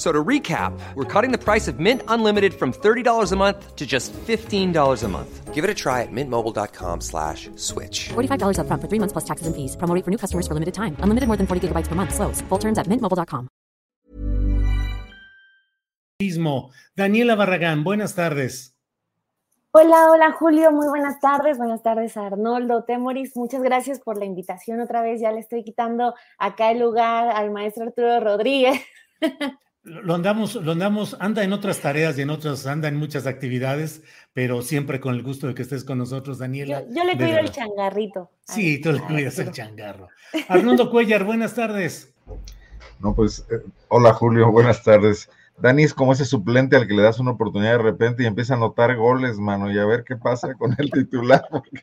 So to recap, we're cutting the price of Mint Unlimited from $30 a month to just $15 a month. Give it a try at mintmobile.com slash switch. $45 up front for three months plus taxes and fees. Promo for new customers for limited time. Unlimited more than 40 gigabytes per month. Slows. Full terms at mintmobile.com. Daniela Barragán, buenas tardes. Hola, hola Julio, muy buenas tardes. Buenas tardes a Arnoldo Temoris. Muchas gracias por la invitación otra vez. Ya le estoy quitando acá el lugar al maestro Arturo Rodríguez. Lo andamos, lo andamos, anda en otras tareas y en otras, anda en muchas actividades, pero siempre con el gusto de que estés con nosotros, Daniela. Yo, le cuido el changarrito. Sí, tú le cuidas el changarro. Arnoldo Cuellar, buenas tardes. No, pues, eh, hola Julio, buenas tardes. Dani es como ese suplente al que le das una oportunidad de repente y empieza a anotar goles, mano, y a ver qué pasa con el titular, porque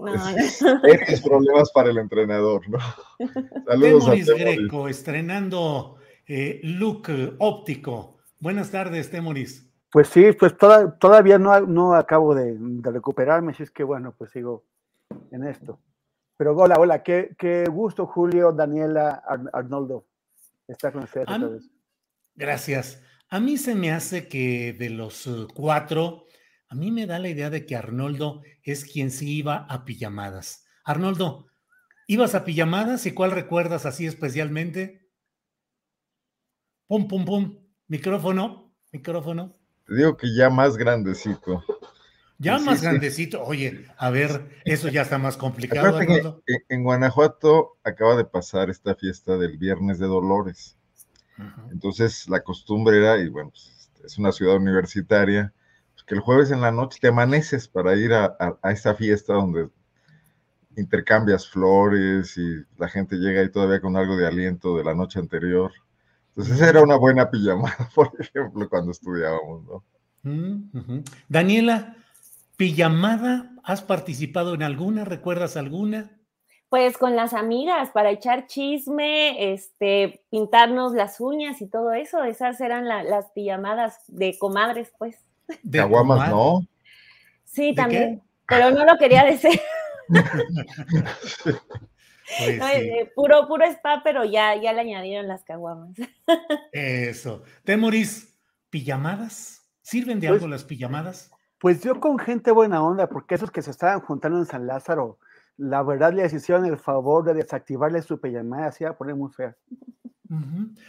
no, es, problemas para el entrenador, ¿no? Saludos a Greco, estrenando eh, look óptico. Buenas tardes, Temoris. Pues sí, pues todavía no, no acabo de, recuperarme, así es que bueno, pues sigo en esto. Pero hola, hola, qué, qué gusto, Julio, Daniela, Arnoldo, estar con ustedes. Gracias. A mí se me hace que de los eh, cuatro, a mí me da la idea de que Arnoldo es quien sí iba a pijamadas. Arnoldo, ¿ibas a pijamadas y cuál recuerdas así especialmente? Pum, pum, pum. Micrófono, micrófono. Te digo que ya más grandecito. Ya más grandecito. Oye, a ver, eso ya está más complicado. en Guanajuato acaba de pasar esta fiesta del Viernes de Dolores. Entonces, la costumbre era, y bueno, pues, es una ciudad universitaria, pues, que el jueves en la noche te amaneces para ir a, a, esta fiesta donde intercambias flores y la gente llega ahí todavía con algo de aliento de la noche anterior. Entonces era una buena pijamada, por ejemplo, cuando estudiábamos, ¿no? Daniela, ¿pijamada? ¿Has participado en alguna? ¿Recuerdas alguna? Pues con las amigas para echar chisme, este, pintarnos las uñas y todo eso. Esas eran las pijamadas de comadres, pues. De aguamas, ¿no? Sí, también. Pero no lo quería decir. Pues eh, puro, puro spa, pero ya, ya le añadieron las caguamas. Eso. Temoris, ¿pijamadas? ¿Sirven de pues algo las pijamadas? Pues yo con gente buena onda, porque esos que se estaban juntando en San Lázaro, la verdad les hicieron el favor de desactivarle su pijamada, así a poner muy fea.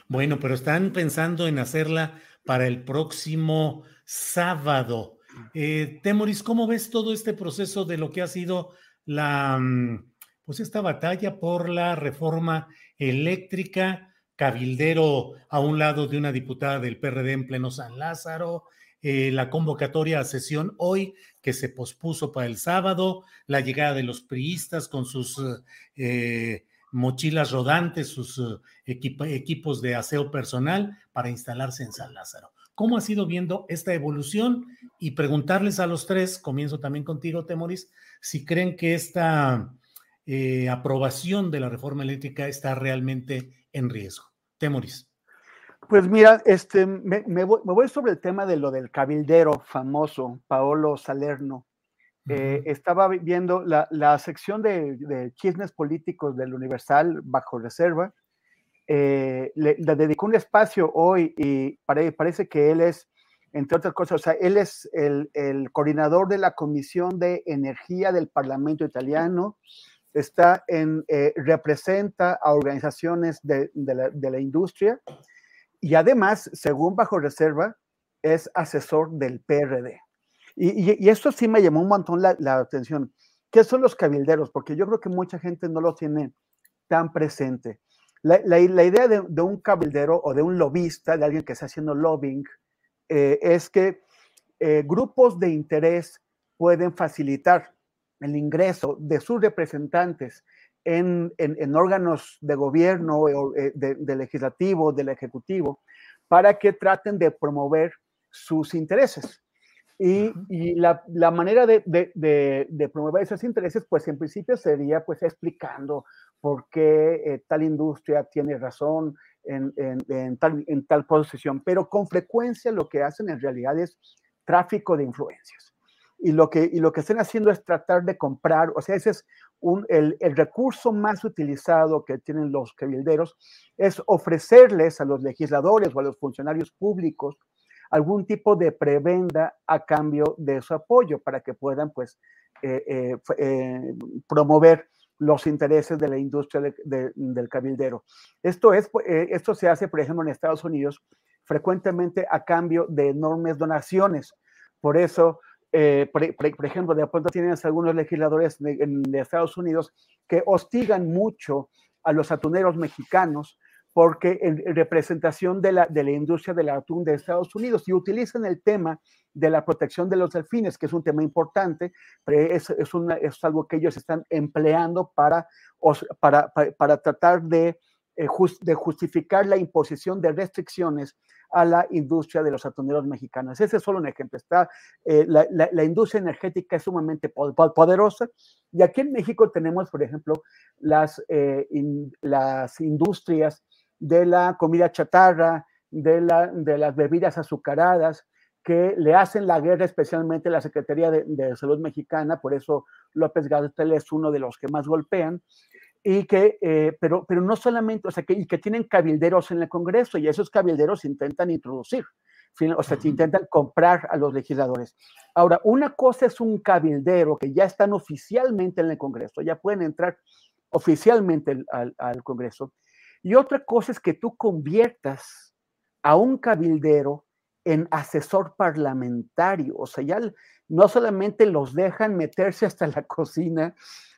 Bueno, pero están pensando en hacerla para el próximo sábado. Eh, Temoris, ¿cómo ves todo este proceso de lo que ha sido la, mm, pues esta batalla por la reforma eléctrica, cabildero a un lado de una diputada del PRD en pleno San Lázaro, eh, la convocatoria a sesión hoy que se pospuso para el sábado, la llegada de los priistas con sus eh, mochilas rodantes, sus eh, equipos de aseo personal para instalarse en San Lázaro. ¿Cómo ha sido viendo esta evolución? Y preguntarles a los tres, comienzo también contigo, Temoris, si creen que esta eh, aprobación de la reforma eléctrica está realmente en riesgo. Temoris. Pues mira, este, me, voy, sobre el tema de lo del cabildero famoso, Paolo Salerno. Eh, estaba viendo la, sección de, chismes políticos del Universal bajo reserva. Eh, le, dedicó un espacio hoy y parece que él es, entre otras cosas, o sea, él es el, el coordinador de la Comisión de Energía del Parlamento italiano está en, eh, representa a organizaciones de, la, industria y además, según Bajo Reserva, es asesor del PRD. Y, esto sí me llamó un montón la, atención. ¿Qué son los cabilderos? Porque yo creo que mucha gente no lo tiene tan presente. La, idea de, un cabildero o de un lobista, de alguien que está haciendo lobbying, eh, es que eh, grupos de interés pueden facilitar el ingreso de sus representantes en, órganos de gobierno, eh, de, legislativo, del ejecutivo, para que traten de promover sus intereses. Y, la, manera de, promover esos intereses, pues en principio sería pues explicando por qué eh, tal industria tiene razón en, tal, en tal posición, pero con frecuencia lo que hacen en realidad es tráfico de influencias. Y lo que, y lo que están haciendo es tratar de comprar, o sea, ese es un, el, el, recurso más utilizado que tienen los cabilderos, es ofrecerles a los legisladores o a los funcionarios públicos algún tipo de prebenda a cambio de su apoyo para que puedan pues eh, eh, eh, promover los intereses de la industria del cabildero. Esto, es, esto se hace, por ejemplo, en Estados Unidos frecuentemente a cambio de enormes donaciones. Por eso, por, ejemplo, de pronto tienes algunos legisladores de, de Estados Unidos que hostigan mucho a los atuneros mexicanos porque en, representación de la, de la industria del atún de Estados Unidos y utilizan el tema de la protección de los delfines, que es un tema importante, pero es, es, una, es algo que ellos están empleando para, para, para, tratar de, eh, de justificar la imposición de restricciones a la industria de los atuneros mexicanos. Ese es solo un ejemplo. Está, eh, la, la, industria energética es sumamente poderosa y aquí en México tenemos, por ejemplo, las, eh, las industrias de la comida chatarra, de, la, de las bebidas azucaradas, que le hacen la guerra especialmente la Secretaría de, Salud Mexicana, por eso López Gatel es uno de los que más golpean, y que, eh, pero, pero no solamente, o sea, que, y que tienen cabilderos en el Congreso, y esos cabilderos intentan introducir, o sea, intentan comprar a los legisladores. Ahora, una cosa es un cabildero que ya están oficialmente en el Congreso, ya pueden entrar oficialmente al, al Congreso, y otra cosa es que tú conviertas a un cabildero en asesor parlamentario. O sea, ya no solamente los dejan meterse hasta la cocina,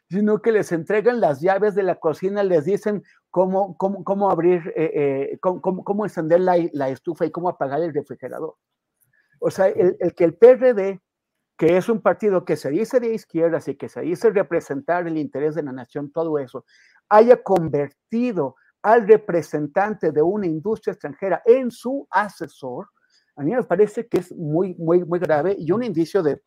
sino que les entregan las llaves de la cocina, les dicen cómo, cómo, cómo abrir, eh, eh, cómo, cómo, encender la, la, estufa y cómo apagar el refrigerador. O sea, el, el, que el PRD, que es un partido que se dice de izquierdas y que se dice representar el interés de la nación, todo eso, haya convertido al representante de una industria extranjera en su asesor, a mí me parece que es muy, muy, muy grave y un indicio de,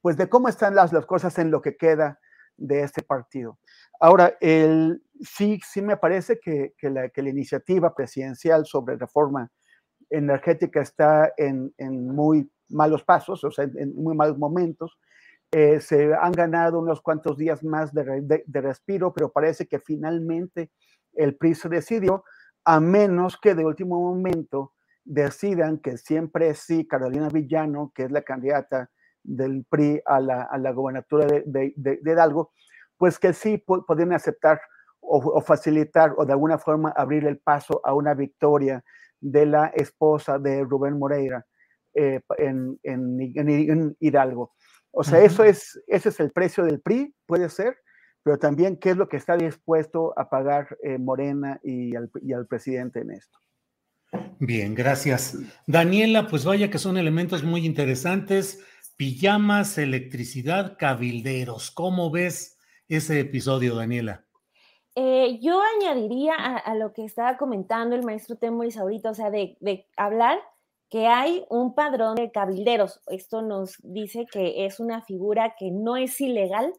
pues, de cómo están las, las cosas en lo que queda de este partido. Ahora, el, sí, sí me parece que, que, la, que la, iniciativa presidencial sobre reforma energética está en, en muy malos pasos, o sea, en, muy malos momentos. Eh, se han ganado unos cuantos días más de, de, de respiro, pero parece que finalmente el PRI se decidió, a menos que de último momento decidan que siempre sí, Carolina Villano, que es la candidata del PRI a la, a la gobernatura de, de, de, Hidalgo, pues que sí podrían aceptar o, facilitar o de alguna forma abrir el paso a una victoria de la esposa de Rubén Moreira eh, en, en, Hidalgo. O sea, eso es, ese es el precio del PRI, puede ser, pero también qué es lo que está dispuesto a pagar eh, Morena y al, y al presidente en esto. Bien, gracias. Daniela, pues vaya que son elementos muy interesantes. Pijamas, electricidad, cabilderos. ¿Cómo ves ese episodio, Daniela? Eh, yo añadiría a, lo que estaba comentando el maestro Temoris ahorita, o sea, de, de, hablar que hay un padrón de cabilderos. Esto nos dice que es una figura que no es ilegal,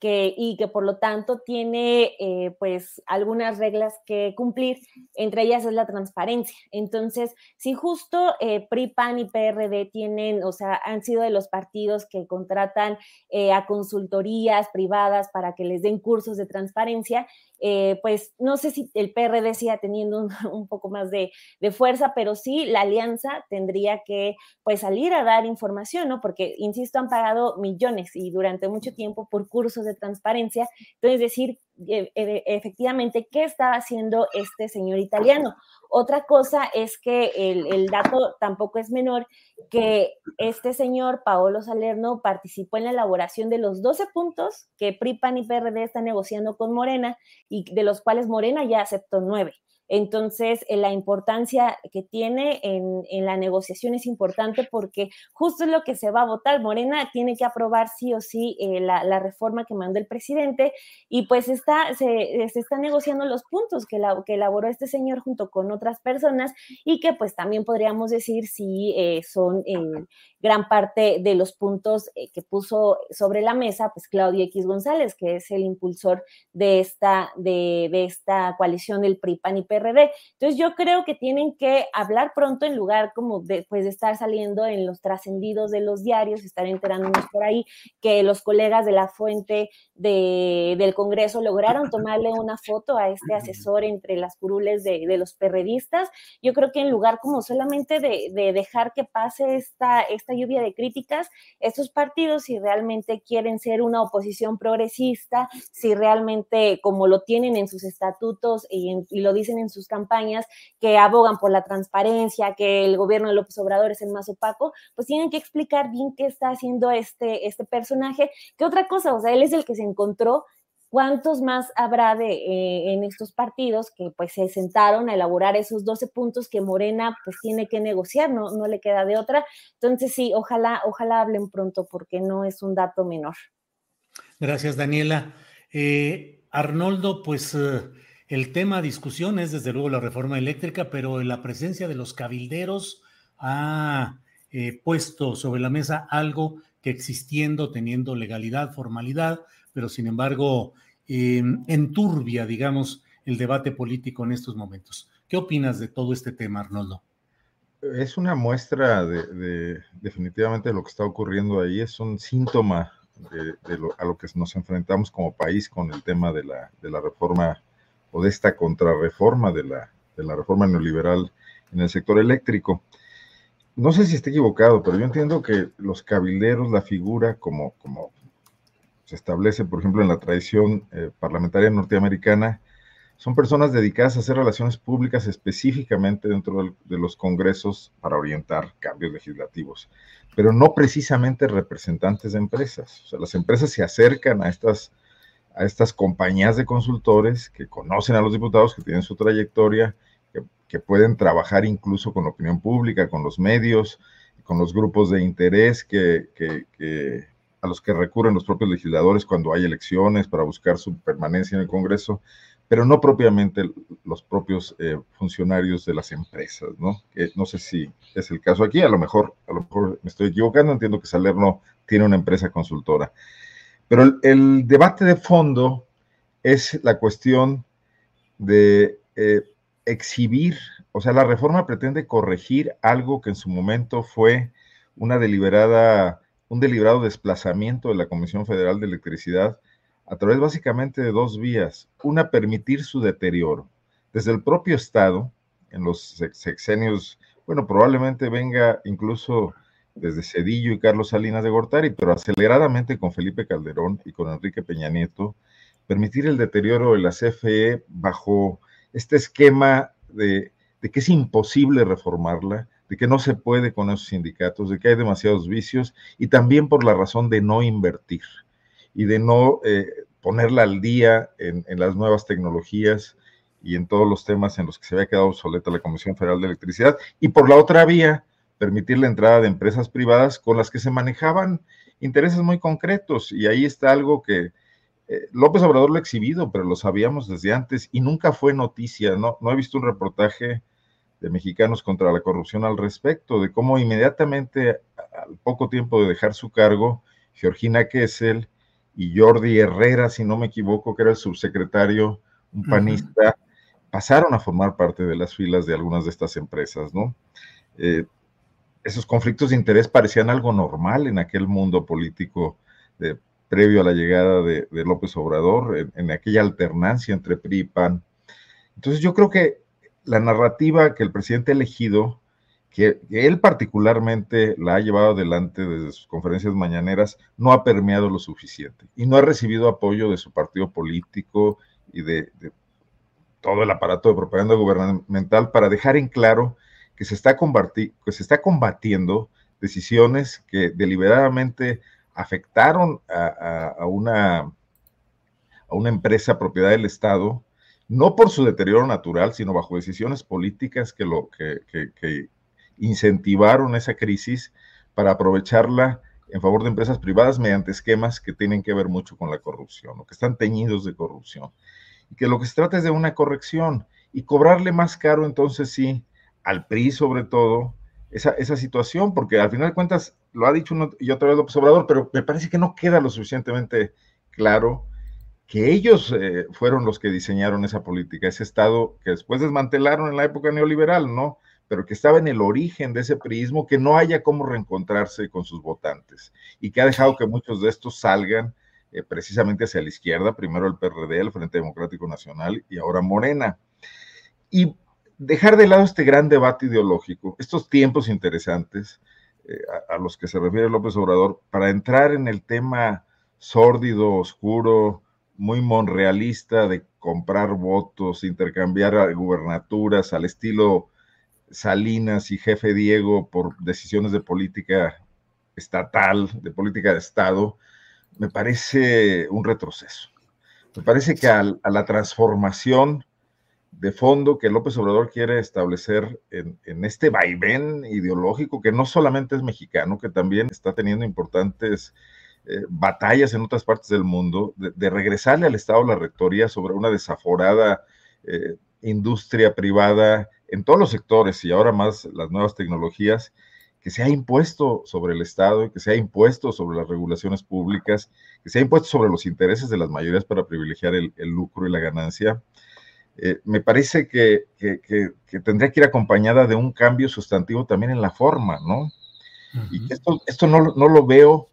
y que por lo tanto tiene eh, pues algunas reglas que cumplir, entre ellas es la transparencia. Entonces, si justo eh, y PRD tienen, o sea, han sido de los partidos que contratan eh, a consultorías privadas para que les den cursos de transparencia, eh, pues no sé si el PRD siga teniendo un, un poco más de, de, fuerza, pero sí la alianza tendría que pues salir a dar información, ¿no? Porque, insisto, han pagado millones y durante mucho tiempo por cursos de transparencia. Entonces, decir e, e, efectivamente qué está haciendo este señor italiano. Otra cosa es que el, el, dato tampoco es menor, que este señor Paolo Salerno participó en la elaboración de los 12 puntos que PRIPAN y PRD están negociando con Morena y de los cuales Morena ya aceptó nueve. Entonces, eh, la importancia que tiene en, la negociación es importante porque justo es lo que se va a votar. Morena tiene que aprobar sí o sí eh, la, reforma que mandó el presidente y pues está, se, están negociando los puntos que, que elaboró este señor junto con otras personas y que pues también podríamos decir si eh, son gran parte de los puntos que puso sobre la mesa pues Claudio X González, que es el impulsor de esta, de, de esta coalición del PRI, PAN y entonces yo creo que tienen que hablar pronto en lugar como de, pues, de estar saliendo en los trascendidos de los diarios, estar enterándonos por ahí que los colegas de la fuente de, del Congreso lograron tomarle una foto a este asesor entre las curules de, de los perredistas. Yo creo que en lugar como solamente de, de, dejar que pase esta, esta lluvia de críticas, estos partidos, si realmente quieren ser una oposición progresista, si realmente como lo tienen en sus estatutos y, lo dicen en sus campañas, que abogan por la transparencia, que el gobierno de López Obrador es el más opaco, pues tienen que explicar bien qué está haciendo este, este personaje. ¿Qué otra cosa? O sea, él es el que se encontró ¿Cuántos más habrá de, eh, en estos partidos que pues se sentaron a elaborar esos 12 puntos que Morena pues tiene que negociar, no, no le queda de otra? Entonces sí, ojalá, ojalá hablen pronto porque no es un dato menor. Gracias, Daniela. Eh, Arnoldo, pues eh, el tema discusión es desde luego la reforma eléctrica, pero la presencia de los cabilderos ha puesto sobre la mesa algo que existiendo, teniendo legalidad, formalidad, pero sin embargo em, enturbia, digamos, el debate político en estos momentos. ¿Qué opinas de todo este tema, Arnoldo? Es una muestra de, definitivamente lo que está ocurriendo ahí, es un síntoma de, a lo que nos enfrentamos como país con el tema de la, de la reforma o de esta contrarreforma de la, de la reforma neoliberal en el sector eléctrico. No sé si esté equivocado, pero yo entiendo que los cabilderos, la figura como, como se establece, por ejemplo, en la tradición eh, parlamentaria norteamericana, son personas dedicadas a hacer relaciones públicas específicamente dentro de los congresos para orientar cambios legislativos, pero no precisamente representantes de empresas. O sea, las empresas se acercan a estas a estas compañías de consultores que conocen a los diputados, que tienen su trayectoria, que, pueden trabajar incluso con la opinión pública, con los medios, con los grupos de interés que, a los que recurren los propios legisladores cuando hay elecciones para buscar su permanencia en el Congreso, pero no propiamente los propios eh, funcionarios de las empresas, ¿no? No sé si es el caso aquí, a lo mejor, a lo mejor me estoy equivocando, entiendo que Salerno tiene una empresa consultora. Pero el, debate de fondo es la cuestión de eh, exhibir, o sea, la reforma pretende corregir algo que en su momento fue una deliberada, un deliberado desplazamiento de la Comisión Federal de Electricidad a través básicamente de dos vías. Una, permitir su deterioro. Desde el propio Estado, en los sexenios, bueno, probablemente venga incluso desde Cedillo y Carlos Salinas de Gortari, pero aceleradamente con Felipe Calderón y con Enrique Peña Nieto, permitir el deterioro de la CFE bajo este esquema de, que es imposible reformarla, de que no se puede con esos sindicatos, de que hay demasiados vicios y también por la razón de no invertir y de no eh, ponerla al día en, las nuevas tecnologías y en todos los temas en los que se había quedado obsoleta la Comisión Federal de Electricidad. Y por la otra vía, permitir la entrada de empresas privadas con las que se manejaban intereses muy concretos. Y ahí está algo que eh, López Obrador lo ha exhibido, pero lo sabíamos desde antes y nunca fue noticia. No, no he visto un reportaje de mexicanos contra la corrupción al respecto, de cómo inmediatamente, al poco tiempo de dejar su cargo, Georgina Kessel y Jordi Herrera, si no me equivoco, que era el subsecretario, un panista, pasaron a formar parte de las filas de algunas de estas empresas, ¿no? Eh, esos conflictos de interés parecían algo normal en aquel mundo político de, previo a la llegada de, López Obrador, en, aquella alternancia entre PRI y PAN. Entonces yo creo que la narrativa que el presidente ha elegido, que, él particularmente la ha llevado adelante desde sus conferencias mañaneras, no ha permeado lo suficiente y no ha recibido apoyo de su partido político y de, todo el aparato de propaganda gubernamental para dejar en claro que se está, que se está combatiendo decisiones que deliberadamente afectaron a, una, a una empresa propiedad del Estado, no por su deterioro natural, sino bajo decisiones políticas que, lo, que, que incentivaron esa crisis para aprovecharla en favor de empresas privadas mediante esquemas que tienen que ver mucho con la corrupción, o que están teñidos de corrupción. Y que lo que se trata es de una corrección y cobrarle más caro, entonces sí, al PRI sobre todo, esa, esa situación, porque al final de cuentas, lo ha dicho uno y otra vez López Obrador, pero me parece que no queda lo suficientemente claro que ellos eh, fueron los que diseñaron esa política, ese Estado que después desmantelaron en la época neoliberal, ¿no? pero que estaba en el origen de ese priismo, que no haya cómo reencontrarse con sus votantes y que ha dejado que muchos de estos salgan eh, precisamente hacia la izquierda, primero el PRD, el Frente Democrático Nacional y ahora Morena. Y dejar de lado este gran debate ideológico, estos tiempos interesantes eh, a, a, los que se refiere López Obrador, para entrar en el tema sórdido, oscuro, muy monrealista de comprar votos, intercambiar gubernaturas al estilo Salinas y jefe Diego por decisiones de política estatal, de política de Estado, me parece un retroceso. Me parece que a, la transformación de fondo que López Obrador quiere establecer en, este vaivén ideológico que no solamente es mexicano, que también está teniendo importantes eh, batallas en otras partes del mundo, de, regresarle al Estado la rectoría sobre una desaforada eh, industria privada en todos los sectores y ahora más las nuevas tecnologías, que se ha impuesto sobre el Estado, que se ha impuesto sobre las regulaciones públicas, que se ha impuesto sobre los intereses de las mayorías para privilegiar el, lucro y la ganancia, eh, me parece que, tendría que ir acompañada de un cambio sustantivo también en la forma, ¿no? Y esto, esto no, no, lo veo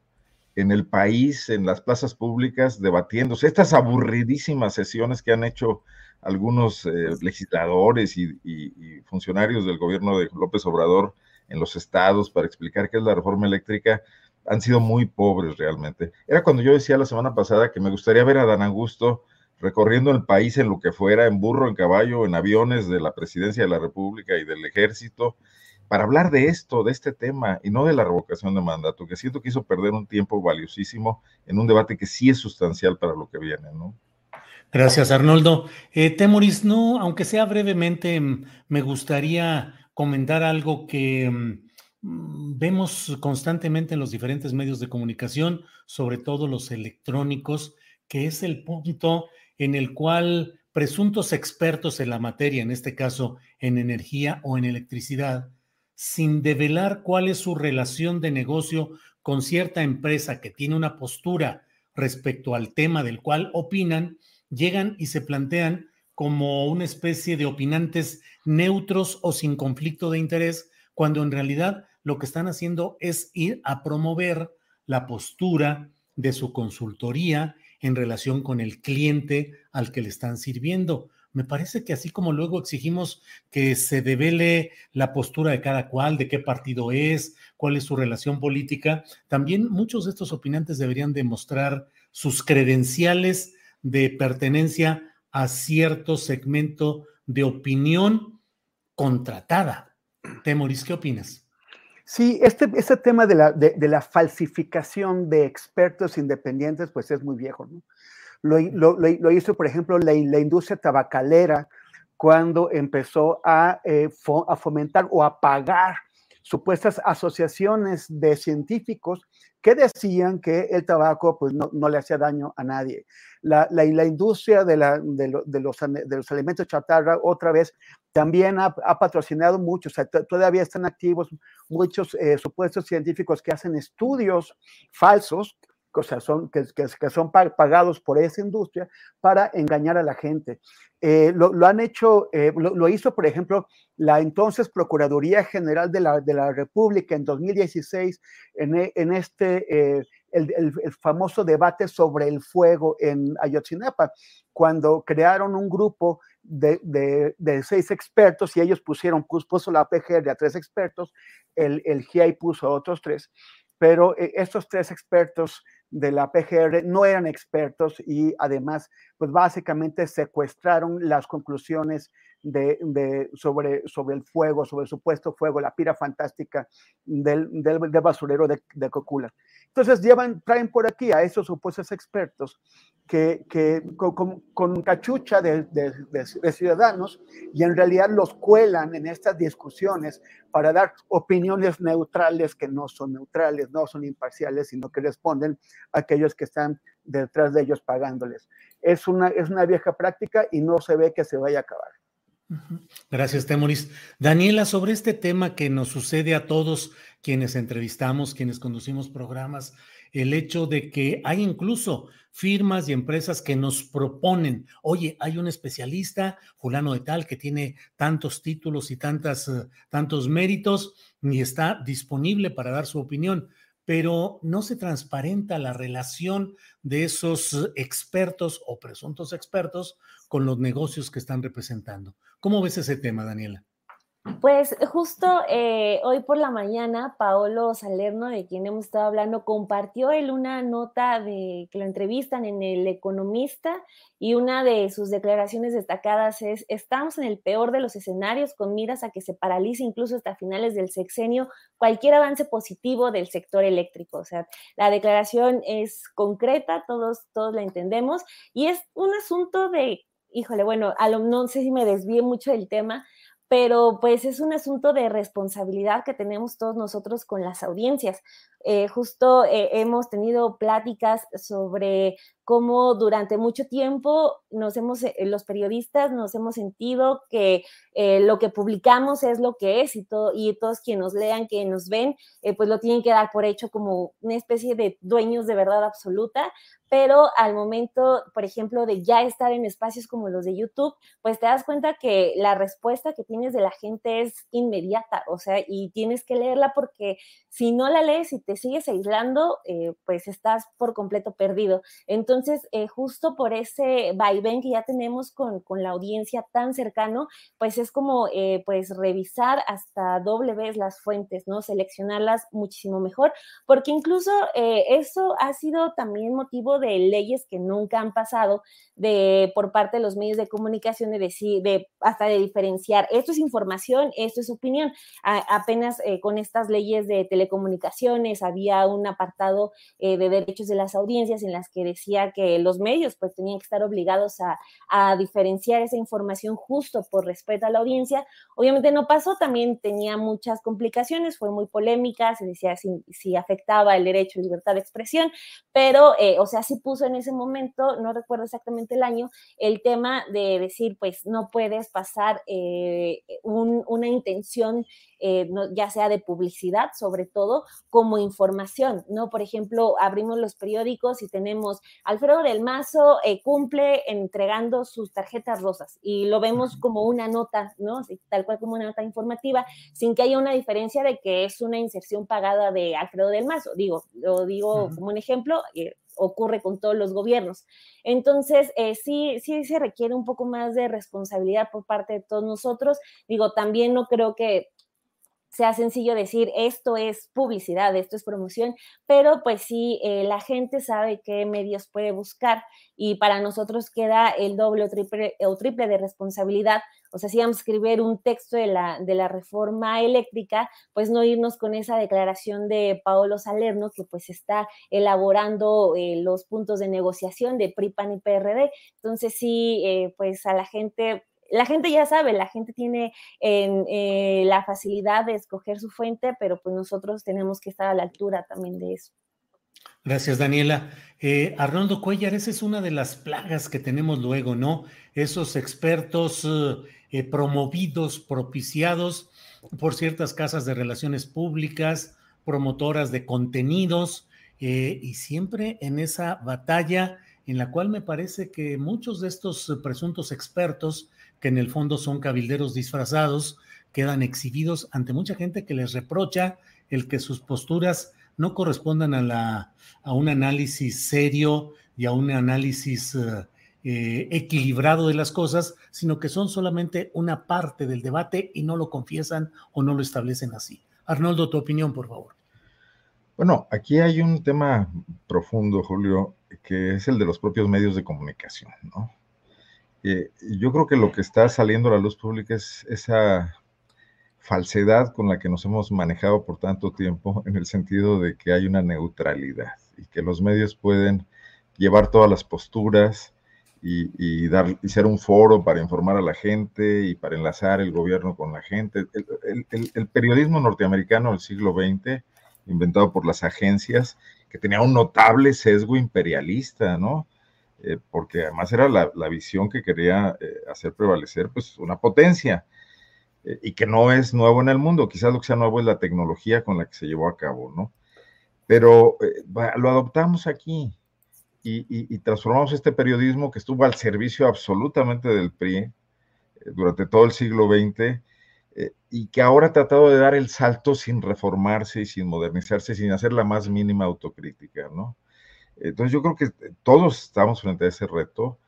en el país, en las plazas públicas, debatiéndose. Estas aburridísimas sesiones que han hecho algunos eh, legisladores y, funcionarios del gobierno de López Obrador en los estados para explicar qué es la reforma eléctrica han sido muy pobres realmente. Era cuando yo decía la semana pasada que me gustaría ver a Dan Augusto recorriendo el país en lo que fuera, en burro, en caballo, en aviones de la presidencia de la República y del ejército, para hablar de esto, de este tema, y no de la revocación de mandato, que siento que hizo perder un tiempo valiosísimo en un debate que sí es sustancial para lo que viene, ¿no? Gracias, Arnoldo. Eh, Temoris, no, aunque sea brevemente, mm, me gustaría comentar algo que mm, vemos constantemente en los diferentes medios de comunicación, sobre todo los electrónicos, que es el punto en el cual presuntos expertos en la materia, en este caso en energía o en electricidad, sin develar cuál es su relación de negocio con cierta empresa que tiene una postura respecto al tema del cual opinan, llegan y se plantean como una especie de opinantes neutros o sin conflicto de interés, cuando en realidad lo que están haciendo es ir a promover la postura de su consultoría en relación con el cliente al que le están sirviendo. Me parece que así como luego exigimos que se devele la postura de cada cual, de qué partido es, cuál es su relación política, también muchos de estos opinantes deberían demostrar sus credenciales de pertenencia a cierto segmento de opinión contratada. Temoris, ¿qué opinas? Sí, este, este tema de la, de, la, falsificación de expertos independientes, pues es muy viejo, ¿no? Lo, lo, lo hizo, por ejemplo, la, la, industria tabacalera cuando empezó a, eh, a fomentar o a pagar supuestas asociaciones de científicos que decían que el tabaco pues, no, no le hacía daño a nadie. La, la, la industria de, la, de, los, de, los, alimentos chatarra, otra vez, también ha, ha patrocinado mucho, o todavía están activos muchos eh, supuestos científicos que hacen estudios falsos o sea, son, que, que, que, son pagados por esa industria para engañar a la gente. Eh, lo, lo, han hecho, eh, lo, lo, hizo, por ejemplo, la entonces Procuraduría General de la, de la República en 2016, en, e, en este, eh, el, el, el, famoso debate sobre el fuego en Ayotzinapa, cuando crearon un grupo de, seis expertos y ellos pusieron, puso la PGR a tres expertos, el, el GIAI puso a otros tres, pero eh, estos tres expertos de la PGR no eran expertos y además, pues básicamente secuestraron las conclusiones de, sobre, sobre el fuego, sobre el supuesto fuego, la pira fantástica del, del, basurero de, de, Cocula. Entonces llevan, traen por aquí a esos supuestos expertos que, que con, cachucha de, de, ciudadanos y en realidad los cuelan en estas discusiones para dar opiniones neutrales que no son neutrales, no son imparciales, sino que responden a aquellos que están detrás de ellos pagándoles. Es una, es una vieja práctica y no se ve que se vaya a acabar. Gracias, Temoris. Daniela, sobre este tema que nos sucede a todos quienes entrevistamos, quienes conducimos programas, el hecho de que hay incluso firmas y empresas que nos proponen, oye, hay un especialista, fulano de tal, que tiene tantos títulos y tantas, eh, tantos méritos y está disponible para dar su opinión, pero no se transparenta la relación de esos eh, expertos o presuntos expertos con los negocios que están representando. ¿Cómo ves ese tema, Daniela? Pues justo eh, hoy por la mañana, Paolo Salerno, de quien hemos estado hablando, compartió él una nota de que lo entrevistan en El Economista y una de sus declaraciones destacadas es, estamos en el peor de los escenarios con miras a que se paralice incluso hasta finales del sexenio cualquier avance positivo del sector eléctrico. O sea, la declaración es concreta, todos, todos la entendemos y es un asunto de, híjole, bueno, a no sé si me desvíe mucho del tema, pero pues es un asunto de responsabilidad que tenemos todos nosotros con las audiencias. Eh, justo eh, hemos tenido pláticas sobre cómo durante mucho tiempo nos hemos, eh, los periodistas nos hemos sentido que lo que publicamos es lo que es y, todo, y todos quienes nos lean, que nos ven, pues lo tienen que dar por hecho como una especie de dueños de verdad absoluta, pero al momento, por ejemplo, de ya estar en espacios como los de YouTube, pues te das cuenta que la respuesta que tienes de la gente es inmediata, o sea, y tienes que leerla porque si no la lees y te sigues aislando, eh, pues estás por completo perdido. Entonces, eh, justo por ese vaivén que ya tenemos con, la audiencia tan cercano, pues es como eh, pues revisar hasta doble vez las fuentes, ¿no? Seleccionarlas muchísimo mejor, porque incluso eso ha sido también motivo de leyes que nunca han pasado de por parte de los medios de comunicación de decir, de hasta de diferenciar, esto es información, esto es opinión. apenas con estas leyes de telecomunicaciones, había un apartado eh, de derechos de las audiencias en las que decía que los medios pues tenían que estar obligados a, diferenciar esa información justo por respeto a la audiencia. Obviamente no pasó, también tenía muchas complicaciones, fue muy polémica, se decía si, afectaba el derecho a libertad de expresión, pero, eh, o sea, sí puso en ese momento, no recuerdo exactamente el año, el tema de decir, pues no puedes pasar eh, una intención, ya sea de publicidad sobre todo, como información, ¿no? Por ejemplo, abrimos los periódicos y tenemos Alfredo del Mazo eh, cumple entregando sus tarjetas rosas y lo vemos como una nota, ¿no? tal cual como una nota informativa, sin que haya una diferencia de que es una inserción pagada de Alfredo del Mazo. Digo, lo digo como un ejemplo, eh, ocurre con todos los gobiernos. Entonces, eh, sí, sí se requiere un poco más de responsabilidad por parte de todos nosotros. Digo, también no creo que sea sencillo decir esto es publicidad, esto es promoción, pero pues sí, eh, la gente sabe qué medios puede buscar y para nosotros queda el doble o triple, o triple de responsabilidad. O sea, si vamos a escribir un texto de la, de la reforma eléctrica, pues no irnos con esa declaración de Paolo Salerno, que pues está elaborando eh, los puntos de negociación de PRIPAN y PRD. Entonces sí, eh, pues a la gente la gente ya sabe, la gente tiene eh, la facilidad de escoger su fuente, pero pues nosotros tenemos que estar a la altura también de eso. Gracias, Daniela. Eh, Arnoldo Cuellar, esa es una de las plagas que tenemos luego, ¿no? Esos expertos eh, promovidos, propiciados por ciertas casas de relaciones públicas, promotoras de contenidos, y siempre en esa batalla en la cual me parece que muchos de estos presuntos expertos que en el fondo son cabilderos disfrazados, quedan exhibidos ante mucha gente que les reprocha el que sus posturas no correspondan a, la, a un análisis serio y a un análisis eh, eh, equilibrado de las cosas, sino que son solamente una parte del debate y no lo confiesan o no lo establecen así. Arnoldo, tu opinión, por favor. Bueno, aquí hay un tema profundo, Julio, que es el de los propios medios de comunicación, ¿no? Eh, yo creo que lo que está saliendo a la luz pública es esa falsedad con la que nos hemos manejado por tanto tiempo, en el sentido de que hay una neutralidad y que los medios pueden llevar todas las posturas, y, y ser un foro para informar a la gente y para enlazar el gobierno con la gente. El, periodismo norteamericano del siglo XX, inventado por las agencias, que tenía un notable sesgo imperialista, ¿no? Eh, porque además era la, visión que quería eh, hacer prevalecer, pues, una potencia, eh, y que no es nuevo en el mundo, quizás lo que sea nuevo es la tecnología con la que se llevó a cabo, ¿no? Pero lo adoptamos aquí, y, transformamos este periodismo que estuvo al servicio absolutamente del PRI eh, durante todo el siglo XX eh, y que ahora ha tratado de dar el salto sin reformarse y sin modernizarse, sin hacer la más mínima autocrítica, ¿no? Entonces yo creo que todos estamos frente a ese reto.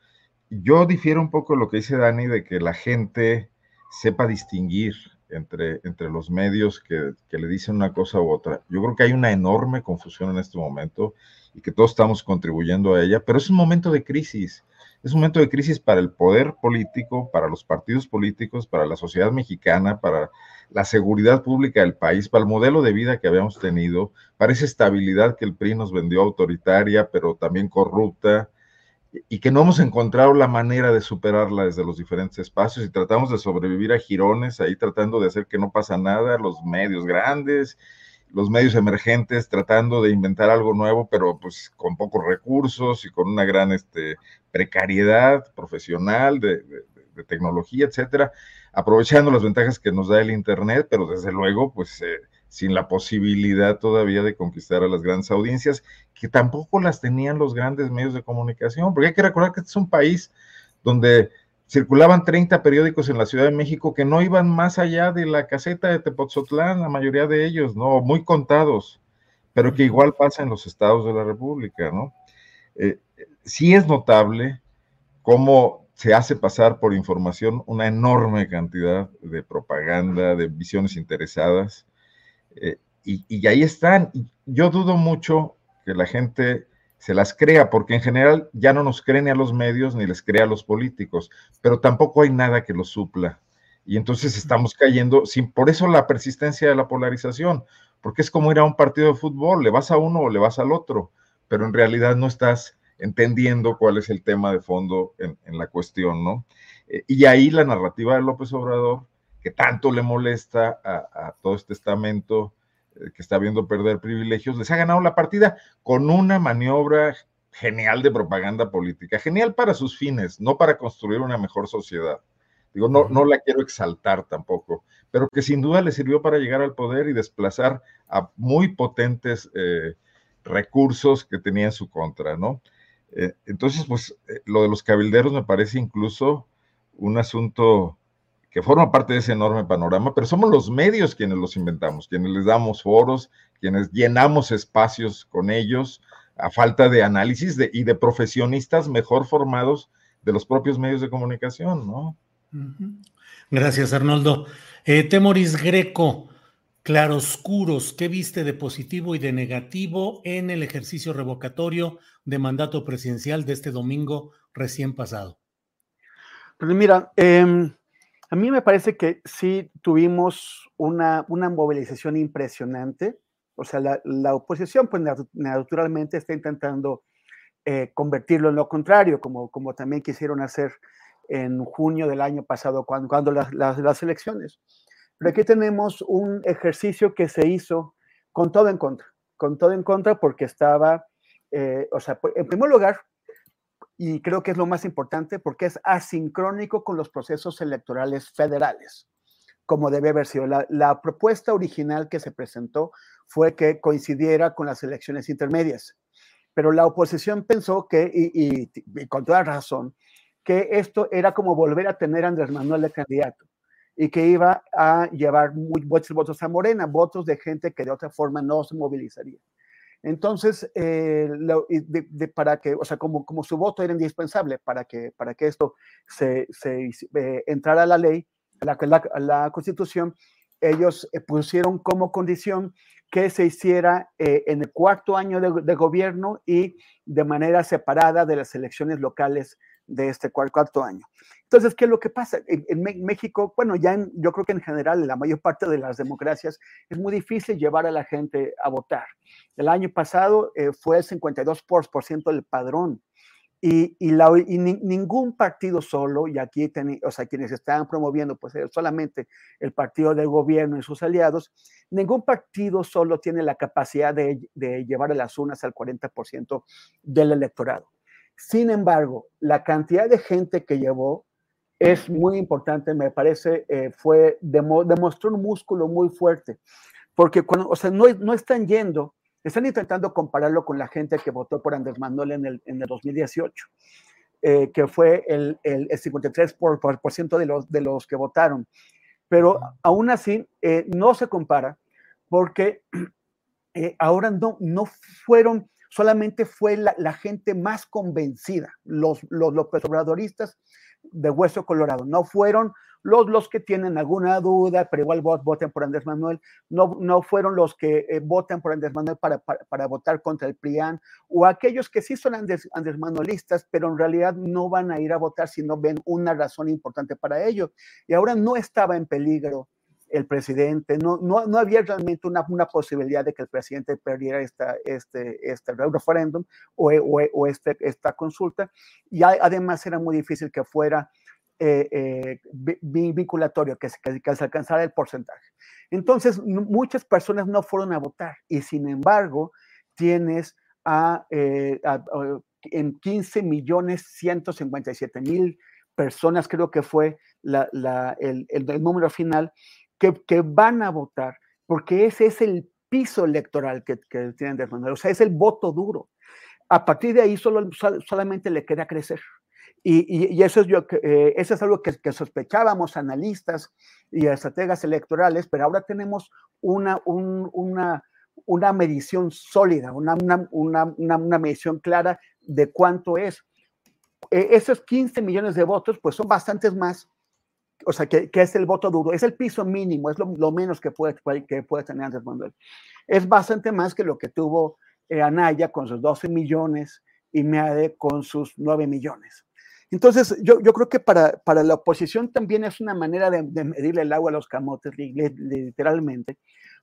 Yo difiero un poco de lo que dice Dani de que la gente sepa distinguir entre, entre los medios que, que le dicen una cosa u otra. Yo creo que hay una enorme confusión en este momento y que todos estamos contribuyendo a ella, pero es un momento de crisis. Es un momento de crisis para el poder político, para los partidos políticos, para la sociedad mexicana, para la seguridad pública del país, para el modelo de vida que habíamos tenido, para esa estabilidad que el PRI nos vendió autoritaria, pero también corrupta, y que no hemos encontrado la manera de superarla desde los diferentes espacios y tratamos de sobrevivir a girones, ahí tratando de hacer que no pasa nada, los medios grandes los medios emergentes tratando de inventar algo nuevo, pero pues con pocos recursos y con una gran este, precariedad profesional de, tecnología, etcétera, aprovechando las ventajas que nos da el Internet, pero desde luego, pues eh, sin la posibilidad todavía de conquistar a las grandes audiencias, que tampoco las tenían los grandes medios de comunicación, porque hay que recordar que este es un país donde circulaban 30 periódicos en la Ciudad de México que no iban más allá de la caseta de Tepoztlán, la mayoría de ellos, ¿no? Muy contados, pero que igual pasa en los estados de la República, ¿no? Eh, sí es notable cómo se hace pasar por información una enorme cantidad de propaganda, de visiones interesadas, eh, y, y ahí están. Yo dudo mucho que la gente se las crea, porque en general ya no nos creen ni a los medios ni les crea a los políticos, pero tampoco hay nada que los supla. Y entonces estamos cayendo, sin, por eso la persistencia de la polarización, porque es como ir a un partido de fútbol, le vas a uno o le vas al otro, pero en realidad no estás entendiendo cuál es el tema de fondo en, la cuestión, ¿no? Eh, y ahí la narrativa de López Obrador, que tanto le molesta a, a todo este estamento, que está viendo perder privilegios, les ha ganado la partida con una maniobra genial de propaganda política, genial para sus fines, no para construir una mejor sociedad. Digo, no, no la quiero exaltar tampoco, pero que sin duda le sirvió para llegar al poder y desplazar a muy potentes eh, recursos que tenía en su contra, ¿no? Eh, entonces, pues lo de los cabilderos me parece incluso un asunto que forma parte de ese enorme panorama, pero somos los medios quienes los inventamos, quienes les damos foros, quienes llenamos espacios con ellos, a falta de análisis y de profesionistas mejor formados de los propios medios de comunicación, ¿no? Gracias, Arnoldo. Eh, Temoris Greco, claroscuros, ¿qué viste de positivo y de negativo en el ejercicio revocatorio de mandato presidencial de este domingo recién pasado? Pues mira, eh, a mí me parece que sí tuvimos una, una movilización impresionante. O sea, la, oposición, pues naturalmente está intentando eh, convertirlo en lo contrario, como, como también quisieron hacer en junio del año pasado, cuando, cuando las, las, elecciones. Pero aquí tenemos un ejercicio que se hizo con todo en contra, con todo en contra porque estaba, eh, o sea, en primer lugar, y creo que es lo más importante porque es asincrónico con los procesos electorales federales, como debe haber sido. La, propuesta original que se presentó fue que coincidiera con las elecciones intermedias, pero la oposición pensó que, y, con toda razón, que esto era como volver a tener a Andrés Manuel de candidato y que iba a llevar muchos votos a Morena, votos de gente que de otra forma no se movilizaría. Entonces, eh, para que, o sea, como, su voto era indispensable para que, para que esto se, se eh, entrara a la ley, a la, a la, constitución, ellos eh, pusieron como condición que se hiciera en el cuarto año de, gobierno y de manera separada de las elecciones locales de este cuarto año. Entonces, ¿qué es lo que pasa? En, México, bueno, ya yo creo que en general, en la mayor parte de las democracias, es muy difícil llevar a la gente a votar. El año pasado eh, fue el 52% del padrón. Y, la, ningún partido solo, y aquí, o sea, quienes estaban promoviendo, pues eh, solamente el partido del gobierno y sus aliados, ningún partido solo tiene la capacidad de, de llevar a las urnas al 40% del electorado. Sin embargo, la cantidad de gente que llevó es muy importante, me parece, eh, fue, demostró un músculo muy fuerte, porque cuando, o sea, no, no están yendo, están intentando compararlo con la gente que votó por Andrés Manuel en el, en el 2018, eh, que fue el, el, 53% de los, de los que votaron. Pero aún así, eh, no se compara, porque ahora no, no fueron solamente fue la, gente más convencida, los, los, los de Hueso Colorado, no fueron los, los que tienen alguna duda, pero igual voten por Andrés Manuel, no, no fueron los que eh, voten por Andrés Manuel para, para, votar contra el PRIAN, o aquellos que sí son Andrés, Andrés Manuelistas, pero en realidad no van a ir a votar si no ven una razón importante para ello. Y ahora no estaba en peligro el presidente, no, no, no había realmente una, una, posibilidad de que el presidente perdiera esta, este, este referéndum o, o, o este, esta consulta, y además era muy difícil que fuera eh, eh, vinculatorio, que, que, se alcanzara el porcentaje. Entonces, muchas personas no fueron a votar, y sin embargo, tienes a, eh, en 15 millones 157 mil personas, creo que fue la, el, el número final, que, van a votar, porque ese es el piso electoral que, tienen de Manuel, o sea, es el voto duro. A partir de ahí solo, solamente le queda crecer. Y, eso, es yo, eh, eso es algo que, que, sospechábamos analistas y estrategas electorales, pero ahora tenemos una, una, una medición sólida, una, una, una, medición clara de cuánto es. E, esos 15 millones de votos, pues son bastantes más o sea, que, es el voto duro, es el piso mínimo, es lo, menos que puede, que puede tener Andrés. Es bastante más que lo que tuvo eh, Anaya con sus 12 millones y Meade con sus 9 millones. Entonces, yo, yo creo que para, para, la oposición también es una manera de, de medirle el agua a los camotes, literalmente,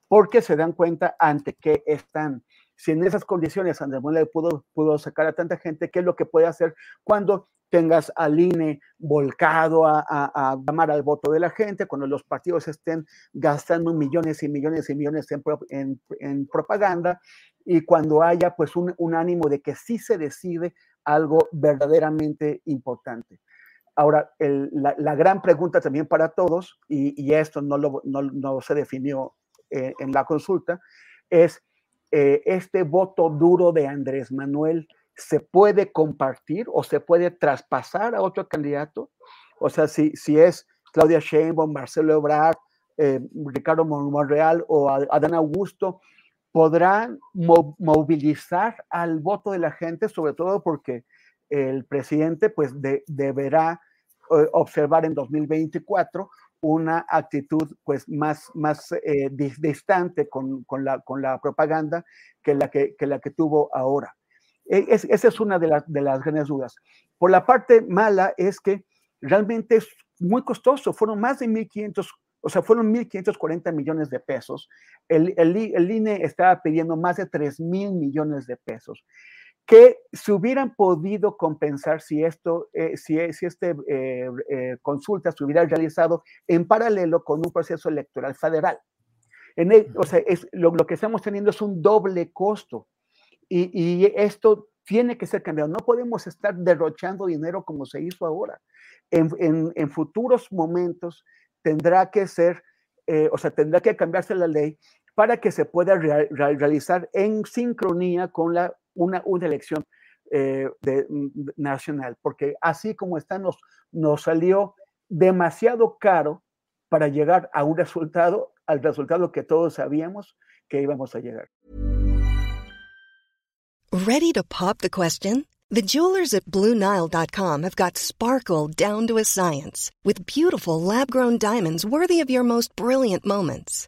porque se dan cuenta ante qué están. Si en esas condiciones Andrés Manuel pudo, pudo sacar a tanta gente, ¿qué es lo que puede hacer cuando tengas al INE volcado a, a, llamar al voto de la gente, cuando los partidos estén gastando millones y millones y millones en, propaganda y cuando haya pues un, ánimo de que sí se decide algo verdaderamente importante. Ahora, la, gran pregunta también para todos, y, esto no, lo, no, se definió eh, en la consulta, es eh, este voto duro de Andrés Manuel se puede compartir o se puede traspasar a otro candidato. O sea, si, si es Claudia Sheinbaum, Marcelo Ebrard, eh, Ricardo Monreal o Adán Augusto, podrán movilizar al voto de la gente, sobre todo porque el presidente pues deberá eh, observar en 2024 una actitud pues más, más eh, distante con, con, la, con la propaganda que la que, que la que tuvo ahora. E, esa es una de, de las grandes dudas. Por la parte mala es que realmente es muy costoso, fueron más de 1.500, o sea, fueron 1.540 millones de pesos. El, el, INE estaba pidiendo más de 3.000 millones de pesos que se hubieran podido compensar si esto, eh, si, si este eh, eh, consulta se hubiera realizado en paralelo con un proceso electoral federal. En o sea, es, lo, que estamos teniendo es un doble costo. Y, esto tiene que ser cambiado. No podemos estar derrochando dinero como se hizo ahora. En, futuros momentos tendrá que ser, o sea, tendrá que cambiarse la ley para que se pueda realizar en sincronía con la, una, una elección eh, nacional, porque así como está, nos, nos salió demasiado caro para llegar a un resultado, al resultado que todos sabíamos que íbamos a llegar. Ready to pop the question? The jewelers at BlueNile.com have got sparkle down to a science with beautiful lab grown diamonds worthy of your most brilliant moments.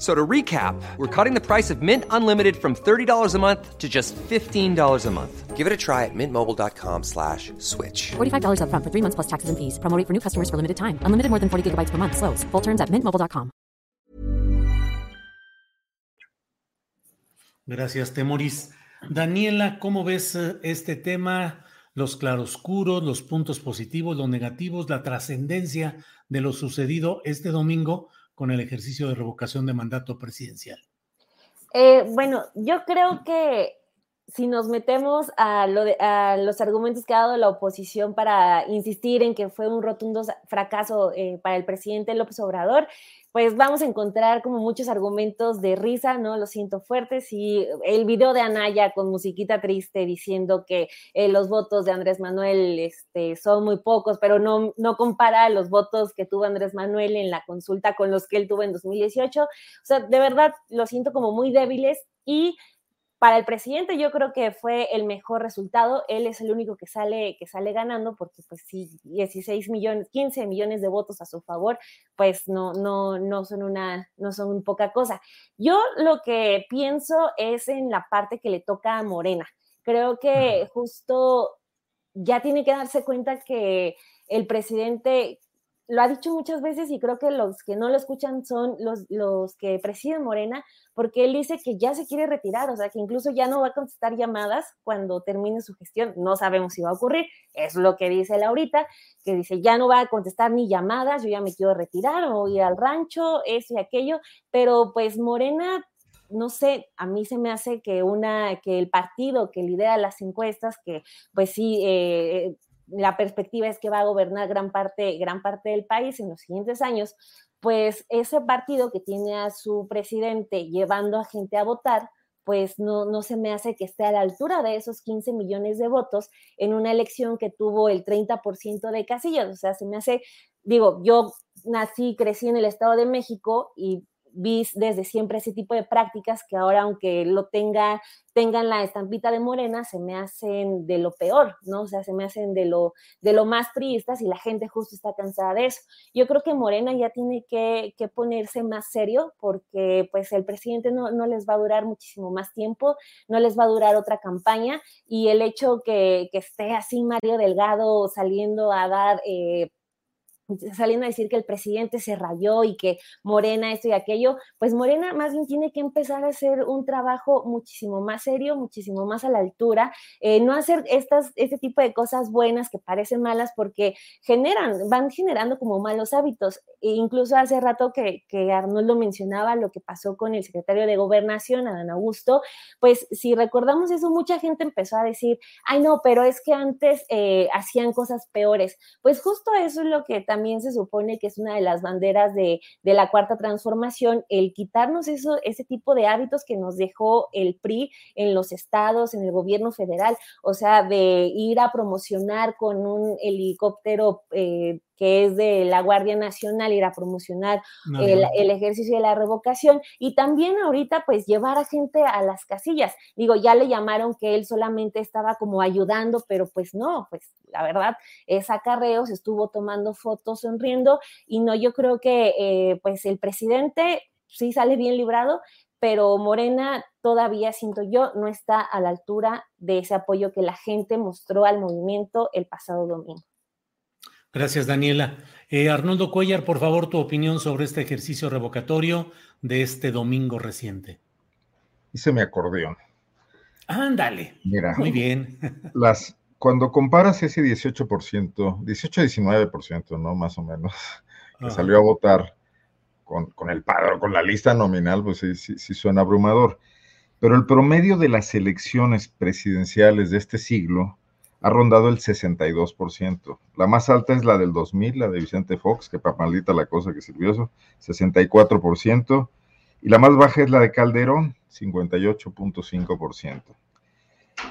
So to recap, we're cutting the price of Mint Unlimited from $30 a month to just $15 a month. Give it a try at mintmobile.com slash switch. $45 upfront for three months plus taxes and fees. Promo rate for new customers for limited time. Unlimited more than 40 gigabytes per month. Slows. Full terms at mintmobile.com. Gracias, Temoris. Daniela, ¿cómo ves eh, este tema? Los claroscuros, los puntos positivos, los negativos, la trascendencia de lo sucedido este domingo con el ejercicio de revocación de mandato presidencial? Eh, bueno, yo creo que si nos metemos a, lo de, a, los argumentos que ha dado la oposición para insistir en que fue un rotundo fracaso eh, para el presidente López Obrador, pues vamos a encontrar como muchos argumentos de risa, ¿no? Lo siento fuertes y el video de Anaya con musiquita triste diciendo que eh, los votos de Andrés Manuel este, son muy pocos, pero no, no compara los votos que tuvo Andrés Manuel en la consulta con los que él tuvo en 2018. O sea, de verdad lo siento como muy débiles y para el presidente yo creo que fue el mejor resultado. Él es el único que sale, que sale ganando porque pues sí, 16 millones, 15 millones de votos a su favor, pues no, no, no son una, no son poca cosa. Yo lo que pienso es en la parte que le toca a Morena. Creo que justo ya tiene que darse cuenta que el presidente lo ha dicho muchas veces y creo que los que no lo escuchan son los, los que presiden Morena, porque él dice que ya se quiere retirar, o sea, que incluso ya no va a contestar llamadas cuando termine su gestión. No sabemos si va a ocurrir, es lo que dice él ahorita, que dice ya no va a contestar ni llamadas, yo ya me quiero retirar o ir al rancho, eso y aquello, pero pues Morena no sé, a mí se me hace que una, que el partido que lidera las encuestas, que pues sí, eh, la perspectiva es que va a gobernar gran parte, gran parte del país en los siguientes años, pues ese partido que tiene a su presidente llevando a gente a votar, pues no, no se me hace que esté a la altura de esos 15 millones de votos en una elección que tuvo el 30% de casillas. O sea, se me hace, digo, yo nací, crecí en el Estado de México y vi desde siempre ese tipo de prácticas que ahora, aunque lo tenga, tengan la estampita de morena, se me hacen de lo peor, ¿no? O sea, se me hacen de lo, de lo más tristes y la gente justo está cansada de eso. Yo creo que Morena ya tiene que, que ponerse más serio porque pues el presidente no, no, les va a durar muchísimo más tiempo, no les va a durar otra campaña y el hecho que, que esté así Mario Delgado saliendo a dar... Eh, saliendo a decir que el presidente se rayó y que Morena esto y aquello, pues Morena más bien tiene que empezar a hacer un trabajo muchísimo más serio, muchísimo más a la altura, eh, no hacer estas, este tipo de cosas buenas que parecen malas porque generan, van generando como malos hábitos. E incluso hace rato que, que Arnoldo mencionaba lo que pasó con el secretario de Gobernación, Adán Augusto, pues si recordamos eso, mucha gente empezó a decir, ay no, pero es que antes eh, hacían cosas peores. Pues justo eso es lo que también también se supone que es una de las banderas de, de la cuarta transformación, el quitarnos eso, ese tipo de hábitos que nos dejó el PRI en los estados, en el gobierno federal, o sea, de ir a promocionar con un helicóptero eh, que es de la Guardia Nacional, ir a promocionar no, el, el, ejercicio de la revocación y también ahorita pues llevar a gente a las casillas. Digo, ya le llamaron que él solamente estaba como ayudando, pero pues no, pues la verdad es acarreo, se estuvo tomando fotos sonriendo y no, yo creo que eh, pues el presidente sí sale bien librado, pero Morena todavía, siento yo, no está a la altura de ese apoyo que la gente mostró al movimiento el pasado domingo. Gracias, Daniela. Eh, Arnoldo Cuellar, por favor, tu opinión sobre este ejercicio revocatorio de este domingo reciente. Hice mi acordeón. Ándale. Mira. Muy bien. Las, cuando comparas ese 18%, 18-19%, ¿no? Más o menos, que Ajá. salió a votar con, el padrón, con la lista nominal, pues sí, sí, suena abrumador. Pero el promedio de las elecciones presidenciales de este siglo ha rondado el 62%. La más alta es la del 2000, la de Vicente Fox, que para maldita la cosa que sirvió eso, 64%. Y la más baja es la de Calderón, 58.5%.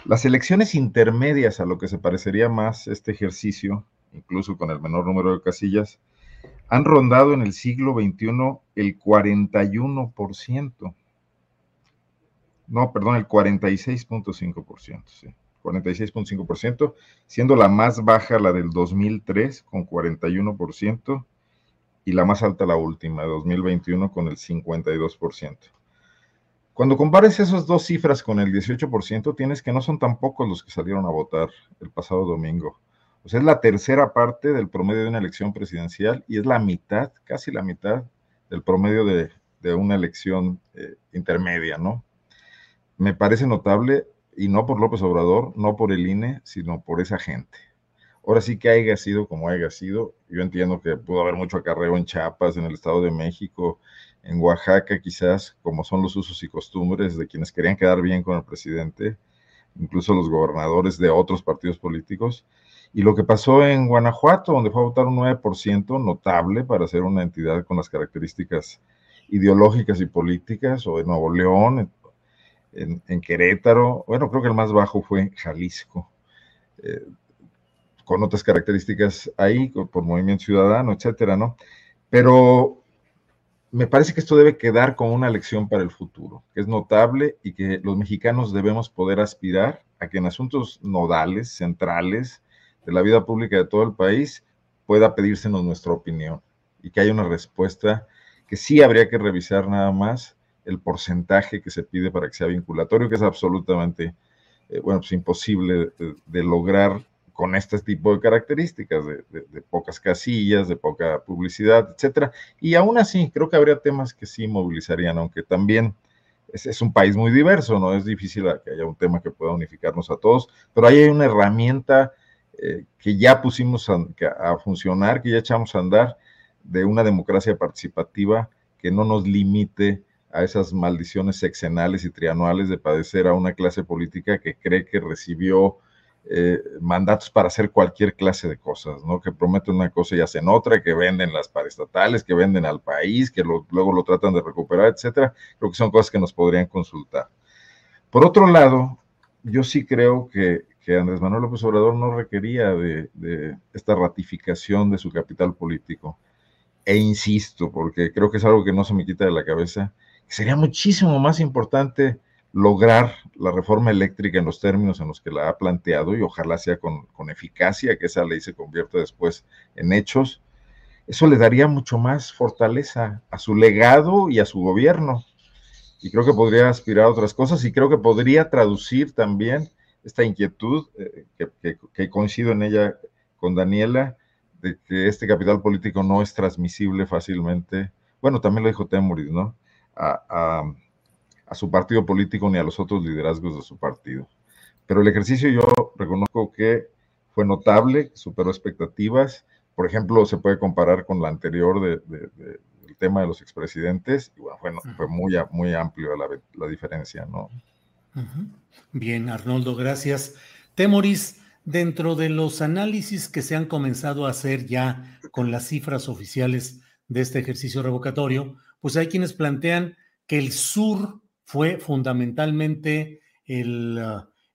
Las elecciones intermedias a lo que se parecería más este ejercicio, incluso con el menor número de casillas, han rondado en el siglo XXI el 41%. No, perdón, el 46.5%, sí. 46.5%, siendo la más baja la del 2003 con 41% y la más alta la última, 2021 con el 52%. Cuando compares esas dos cifras con el 18%, tienes que no son tan pocos los que salieron a votar el pasado domingo. O sea, es la tercera parte del promedio de una elección presidencial y es la mitad, casi la mitad del promedio de, una elección eh, intermedia, ¿no? Me parece notable, y no por López Obrador, no por el INE, sino por esa gente. Ahora sí que haya sido como haya sido, yo entiendo que pudo haber mucho acarreo en Chiapas, en el Estado de México, en Oaxaca quizás, como son los usos y costumbres de quienes querían quedar bien con el presidente, incluso los gobernadores de otros partidos políticos, y lo que pasó en Guanajuato, donde fue a votar un 9% notable para ser una entidad con las características ideológicas y políticas, o en Nuevo León, en, Querétaro, bueno, creo que el más bajo fue Jalisco, eh, con otras características ahí, por movimiento ciudadano, etcétera, ¿no? Pero me parece que esto debe quedar como una lección para el futuro, que es notable y que los mexicanos debemos poder aspirar a que en asuntos nodales, centrales, de la vida pública de todo el país, pueda pedírsenos nuestra opinión y que haya una respuesta que sí habría que revisar nada más el porcentaje que se pide para que sea vinculatorio, que es absolutamente, eh, bueno, pues imposible de, lograr con este tipo de características, de, pocas casillas, de poca publicidad, etcétera. Y aún así, creo que habría temas que sí movilizarían, aunque también es, es, un país muy diverso, ¿no? Es difícil que haya un tema que pueda unificarnos a todos, pero ahí hay una herramienta eh, que ya pusimos a, funcionar, que ya echamos a andar de una democracia participativa que no nos limite a esas maldiciones sexenales y trianuales de padecer a una clase política que cree que recibió eh, mandatos para hacer cualquier clase de cosas, ¿no? Que prometen una cosa y hacen otra, que venden las paraestatales, que venden al país, que luego lo tratan de recuperar, etcétera. Creo que son cosas que nos podrían consultar. Por otro lado, yo sí creo que que Andrés Manuel López Obrador no requería de, esta ratificación de su capital político. E insisto, porque creo que es algo que no se me quita de la cabeza, sería muchísimo más importante lograr la reforma eléctrica en los términos en los que la ha planteado y ojalá sea con, con eficacia, que esa ley se convierta después en hechos. Eso le daría mucho más fortaleza a su legado y a su gobierno. Y creo que podría aspirar a otras cosas y creo que podría traducir también esta inquietud, eh, que, coincido en ella con Daniela, de que este capital político no es transmisible fácilmente, bueno, también lo dijo Temuris, ¿no? A, a, su partido político ni a los otros liderazgos de su partido. Pero el ejercicio yo reconozco que fue notable, superó expectativas. Por ejemplo, se puede comparar con la anterior de, del tema de los expresidentes, y bueno, fue, muy, muy amplio la, la diferencia, ¿no? Bien, Arnoldo, gracias. Temoris, dentro de los análisis que se han comenzado a hacer ya con las cifras oficiales de este ejercicio revocatorio, pues hay quienes plantean que el sur fue fundamentalmente el,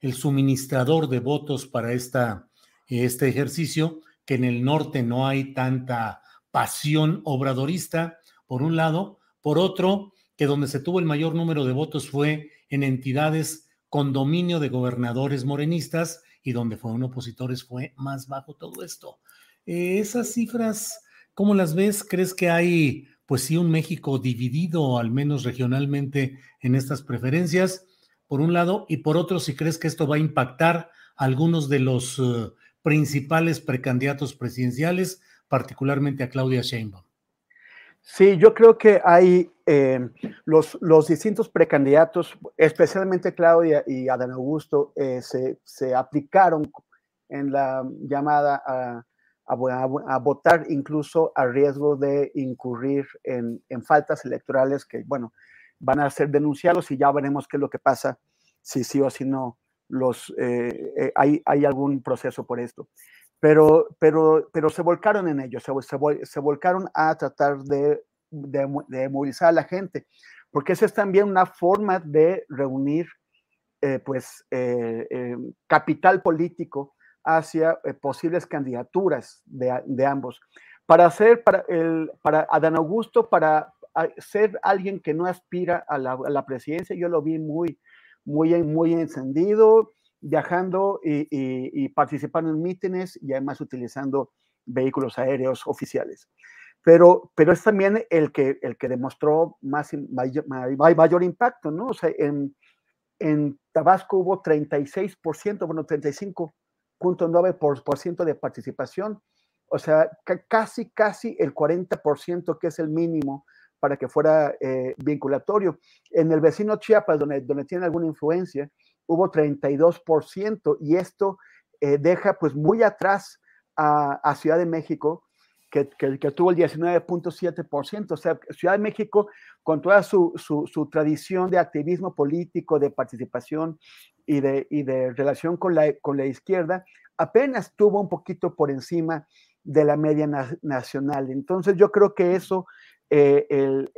el suministrador de votos para esta, este ejercicio, que en el norte no hay tanta pasión obradorista, por un lado, por otro, que donde se tuvo el mayor número de votos fue en entidades con dominio de gobernadores morenistas y donde fueron opositores fue más bajo todo esto. Eh, esas cifras, ¿cómo las ves? ¿Crees que hay, pues sí, un México dividido, al menos regionalmente, en estas preferencias? Por un lado, y por otro, si crees que esto va a impactar a algunos de los eh, principales precandidatos presidenciales, particularmente a Claudia Sheinbaum. Sí, yo creo que hay eh, los, los, distintos precandidatos, especialmente Claudia y Adán Augusto, eh, se, se, aplicaron en la llamada a, a, votar incluso a riesgo de incurrir en, faltas electorales que, bueno, van a ser denunciados y ya veremos qué es lo que pasa, si sí o si no los, eh, eh, hay, hay, algún proceso por esto. Pero, pero, pero se volcaron en ello, se, se, volcaron a tratar de, de, movilizar a la gente, porque esa es también una forma de reunir eh, pues, capital político hacia eh, posibles candidaturas de, ambos. Para ser, para, el, para Adán Augusto, para ser alguien que no aspira a la, presidencia, yo lo vi muy, muy, muy encendido, viajando y, participando en mítines y además utilizando vehículos aéreos oficiales. Pero, pero es también el que, el que demostró más, mayor, mayor impacto, ¿no? O sea, en, en Tabasco hubo 36%, bueno, 35% 0.9% de participación, o sea, casi, casi el 40% que es el mínimo para que fuera eh, vinculatorio. En el vecino Chiapas, donde, donde tiene alguna influencia, hubo 32% y esto eh, deja pues muy atrás a, Ciudad de México, que, que, tuvo el 19.7%. O sea, Ciudad de México, con toda su, su, su, tradición de activismo político, de participación y de, y de relación con la, con la izquierda, apenas tuvo un poquito por encima de la media nacional. Entonces yo creo que eso, eh, el,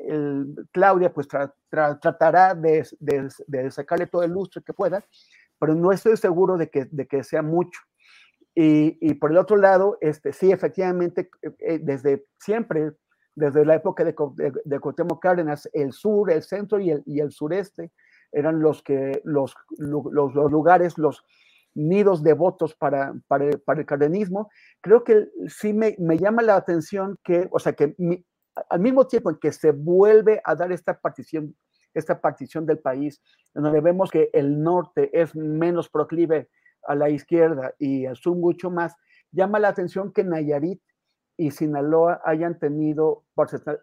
Claudia pues tratará de, de, sacarle todo el lustre que pueda, pero no estoy seguro de que, de que sea mucho. Y, y, por el otro lado, este, sí, efectivamente, eh, desde siempre, desde la época de, de, de Cárdenas, el sur, el centro y el, y el sureste eran los, que, los, los, los lugares, los, nidos de votos para, para, el cardenismo, creo que sí me, llama la atención que, o sea, que al mismo tiempo en que se vuelve a dar esta partición, esta partición del país, en donde vemos que el norte es menos proclive a la izquierda y sur mucho más, llama la atención que Nayarit y Sinaloa hayan tenido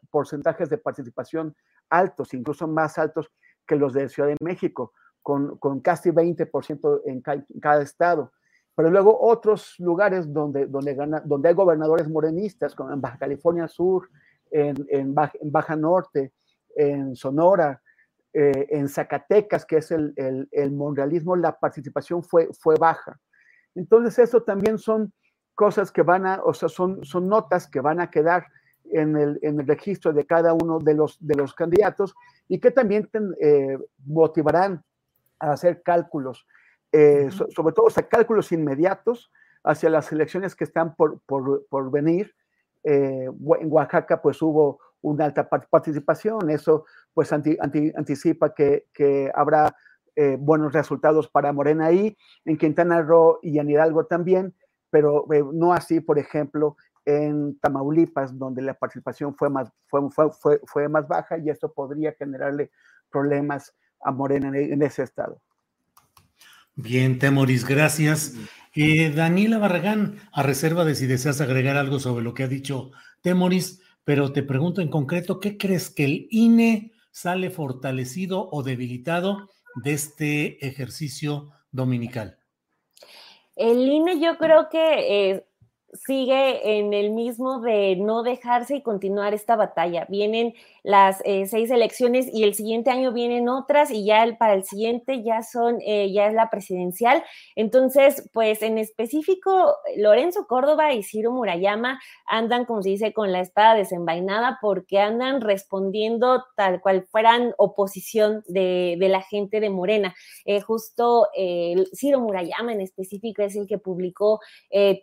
porcentajes de participación altos, incluso más altos que los de Ciudad de México con, con casi 20% en, cada estado. Pero luego otros lugares donde, donde, gana, donde hay gobernadores morenistas, como en Baja California Sur, en, en, Baja, Norte, en Sonora, eh, en Zacatecas, que es el, el, el, monrealismo, la participación fue, fue baja. Entonces, eso también son cosas que van a, o sea, son, son notas que van a quedar en el, en el registro de cada uno de los, de los candidatos y que también eh, motivarán hacer cálculos, eh, sobre todo o cálculos inmediatos hacia las elecciones que están por, por, venir. Eh, en Oaxaca pues hubo una alta participación, eso pues anticipa que, que habrá eh, buenos resultados para Morena ahí, en Quintana Roo y en Hidalgo también, pero no así, por ejemplo, en Tamaulipas, donde la participación fue más, fue, fue, fue más baja y esto podría generarle problemas a Morena en ese estado. Bien, Temoris, gracias. Eh, Daniela Barragán, a reserva de si deseas agregar algo sobre lo que ha dicho Temoris, pero te pregunto en concreto, ¿qué crees que el INE sale fortalecido o debilitado de este ejercicio dominical? El INE yo creo que eh, sigue en el mismo de no dejarse y continuar esta batalla. Vienen las eh, seis elecciones y el siguiente año vienen otras y ya el, para el siguiente ya son, eh, ya es la presidencial. Entonces, pues en específico, Lorenzo Córdoba y Ciro Murayama andan, como se dice, con la espada desenvainada porque andan respondiendo tal cual fueran oposición de, la gente de Morena. Eh, justo Ciro Murayama en específico es el que publicó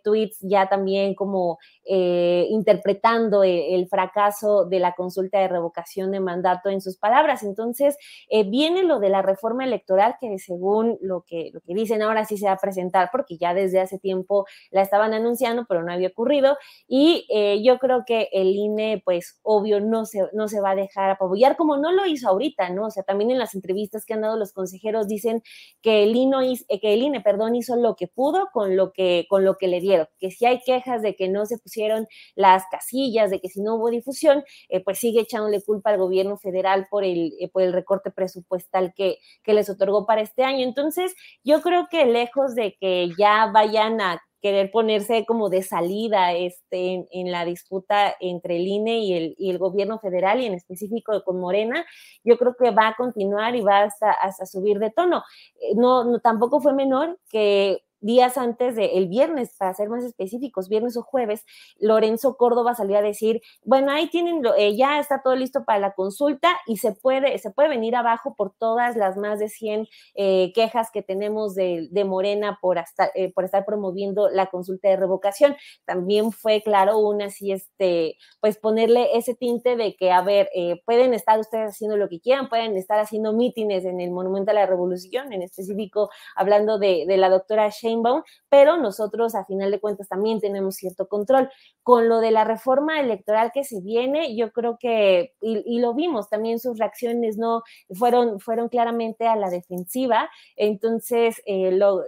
tweets ya también como interpretando el fracaso de la consulta de revocación de mandato en sus palabras. Entonces, eh, viene lo de la reforma electoral que según lo que, lo que dicen ahora sí se va a presentar, porque ya desde hace tiempo la estaban anunciando, pero no había ocurrido. Y eh, yo creo que el INE, pues obvio, no se, no se va a dejar apoyar como no lo hizo ahorita, ¿no? O sea, también en las entrevistas que han dado los consejeros dicen que el INE, que el INE perdón, hizo lo que pudo con lo que, con lo que le dieron, que si hay quejas de que no se pusieron las casillas, de que si no hubo difusión, eh, pues sigue echándole culpa al gobierno federal por el, eh, por el recorte presupuestal que, que les otorgó para este año. Entonces, yo creo que lejos de que ya vayan a querer ponerse como de salida este, en, la disputa entre el INE y el, y el, gobierno federal y en específico con Morena, yo creo que va a continuar y va hasta, hasta subir de tono. Eh, no, no, tampoco fue menor que días antes del viernes, para ser más específicos, viernes o jueves, Lorenzo Córdoba salió a decir, bueno, ahí tienen, eh, ya está todo listo para la consulta y se puede, se puede venir abajo por todas las más de 100 eh, quejas que tenemos de, Morena por, hasta, eh, por estar promoviendo la consulta de revocación. También fue claro una así, este, pues ponerle ese tinte de que, a ver, pueden estar ustedes haciendo lo que quieran, pueden estar haciendo mítines en el Monumento a la Revolución, en específico hablando de, de la doctora Shane pero nosotros a final de cuentas también tenemos cierto control. Con lo de la reforma electoral que se viene, yo creo que, y, lo vimos, también sus reacciones no fueron, fueron claramente a la defensiva, entonces eh, lo,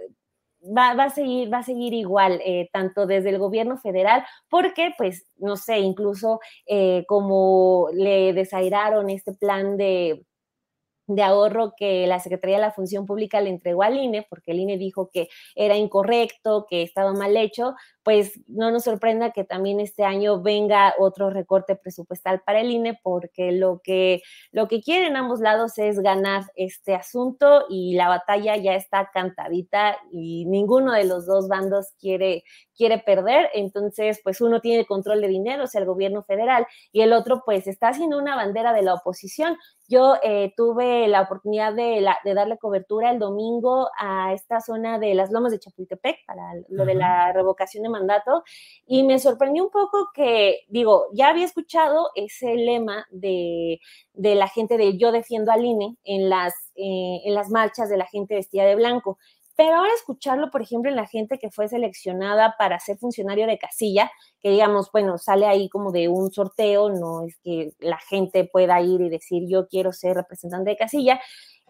Va, a seguir, va a seguir igual, eh, tanto desde el gobierno federal, porque, pues, no sé, incluso eh, como le desairaron este plan de de ahorro que la Secretaría de la Función Pública le entregó al INE, porque el INE dijo que era incorrecto, que estaba mal hecho, pues no nos sorprenda que también este año venga otro recorte presupuestal para el INE, porque lo que, lo que quieren ambos lados es ganar este asunto y la batalla ya está cantadita y ninguno de los dos bandos quiere, quiere perder. Entonces, pues uno tiene control de dinero, o sea, el gobierno federal, y el otro, pues está haciendo una bandera de la oposición. Yo eh, tuve la oportunidad de, de, darle cobertura el domingo a esta zona de las lomas de Chapultepec para lo de la revocación de mandato y me sorprendió un poco que, digo, ya había escuchado ese lema de, de la gente de yo defiendo al INE en las, eh, en las marchas de la gente vestida de blanco. Pero ahora escucharlo, por ejemplo, en la gente que fue seleccionada para ser funcionario de casilla, que digamos, bueno, sale ahí como de un sorteo, no es que la gente pueda ir y decir yo quiero ser representante de casilla,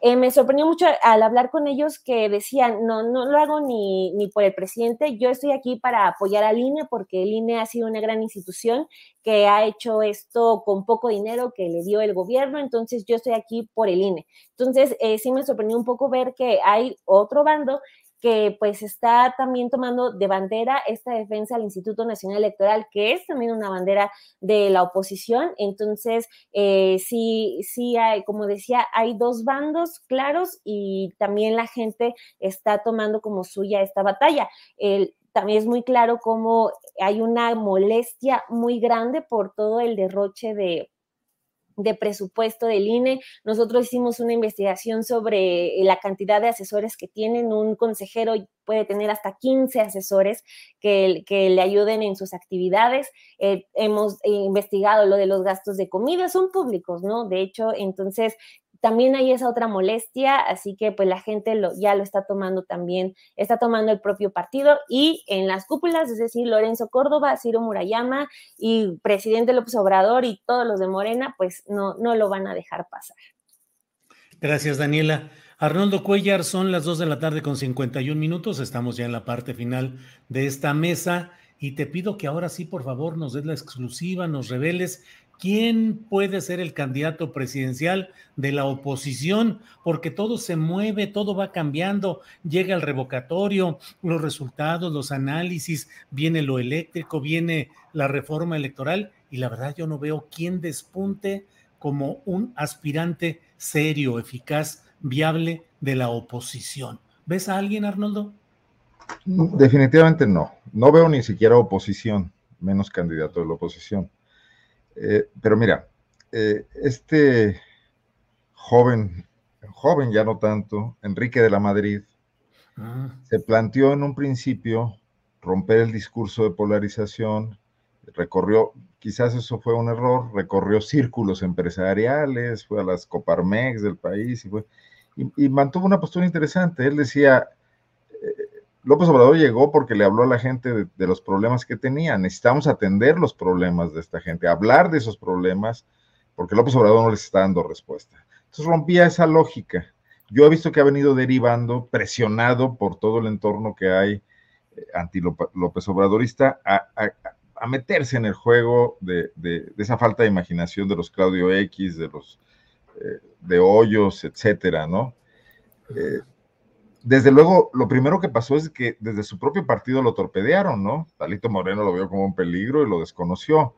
eh, me sorprendió mucho al hablar con ellos que decían, no, no lo hago ni, ni por el presidente, yo estoy aquí para apoyar al INE porque el INE ha sido una gran institución que ha hecho esto con poco dinero que le dio el gobierno, entonces yo estoy aquí por el INE. Entonces, eh, sí me sorprendió un poco ver que hay otro bando que pues está también tomando de bandera esta defensa al Instituto Nacional Electoral, que es también una bandera de la oposición. Entonces, eh, sí, sí hay, como decía, hay dos bandos claros y también la gente está tomando como suya esta batalla. también es muy claro cómo hay una molestia muy grande por todo el derroche de, de presupuesto del INE. Nosotros hicimos una investigación sobre la cantidad de asesores que tienen. Un consejero puede tener hasta 15 asesores que, que le ayuden en sus actividades. Eh, hemos investigado lo de los gastos de comida, son públicos, ¿no? De hecho, entonces también hay esa otra molestia, así que pues la gente lo, ya lo está tomando también, está tomando el propio partido y en las cúpulas, es decir, Lorenzo Córdoba, Ciro Murayama y presidente López Obrador y todos los de Morena, pues no, no lo van a dejar pasar. Gracias, Daniela. Arnoldo Cuellar, son las 2 de la tarde con 51 minutos, estamos ya en la parte final de esta mesa y te pido que ahora sí, por favor, nos des la exclusiva, nos reveles ¿Quién puede ser el candidato presidencial de la oposición? Porque todo se mueve, todo va cambiando, llega el revocatorio, los resultados, los análisis, viene lo eléctrico, viene la reforma electoral y la verdad yo no veo quién despunte como un aspirante serio, eficaz, viable de la oposición. ¿Ves a alguien, Arnoldo? Definitivamente no. No veo ni siquiera oposición, menos candidato de la oposición. Eh, pero mira, eh, este joven, joven ya no tanto, Enrique de la Madrid, ah. se planteó en un principio romper el discurso de polarización, recorrió, quizás eso fue un error, recorrió círculos empresariales, fue a las Coparmex del país y, y mantuvo una postura interesante. Él decía, López Obrador llegó porque le habló a la gente de, los problemas que tenía. Necesitamos atender los problemas de esta gente, hablar de esos problemas, porque López Obrador no les está dando respuesta. Entonces rompía esa lógica. Yo he visto que ha venido derivando, presionado por todo el entorno que hay eh, anti-López Obradorista, a, meterse en el juego de, esa falta de imaginación de los Claudio X, de los eh, de Hoyos, etcétera, ¿no? Eh, desde luego, lo primero que pasó es que desde su propio partido lo torpedearon, ¿no? Talito Moreno lo vio como un peligro y lo desconoció.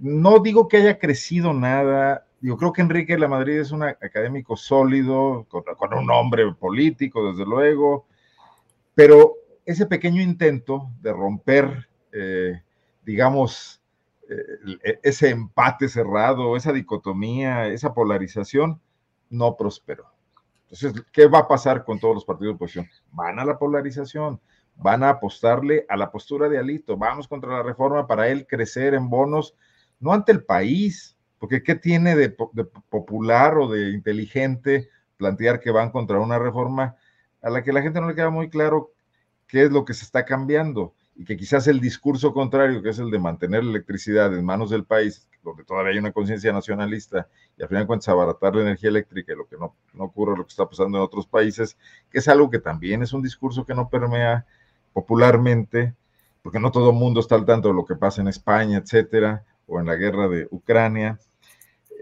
No digo que haya crecido nada. Yo creo que Enrique de la Madrid es un académico sólido, con, un hombre político, desde luego, pero ese pequeño intento de romper, eh, digamos, eh, ese empate cerrado, esa dicotomía, esa polarización, no prosperó. Entonces, ¿qué va a pasar con todos los partidos de oposición? Van a la polarización, van a apostarle a la postura de Alito, vamos contra la reforma para él crecer en bonos, no ante el país, porque ¿qué tiene de, popular o de inteligente plantear que van contra una reforma a la que la gente no le queda muy claro qué es lo que se está cambiando? y que quizás el discurso contrario, que es el de mantener la electricidad en manos del país, donde todavía hay una conciencia nacionalista y al final de cuentas abaratar la energía eléctrica y lo que no, no ocurre lo que está pasando en otros países, que es algo que también es un discurso que no permea popularmente, porque no todo el mundo está al tanto de lo que pasa en España, etcétera, o en la guerra de Ucrania.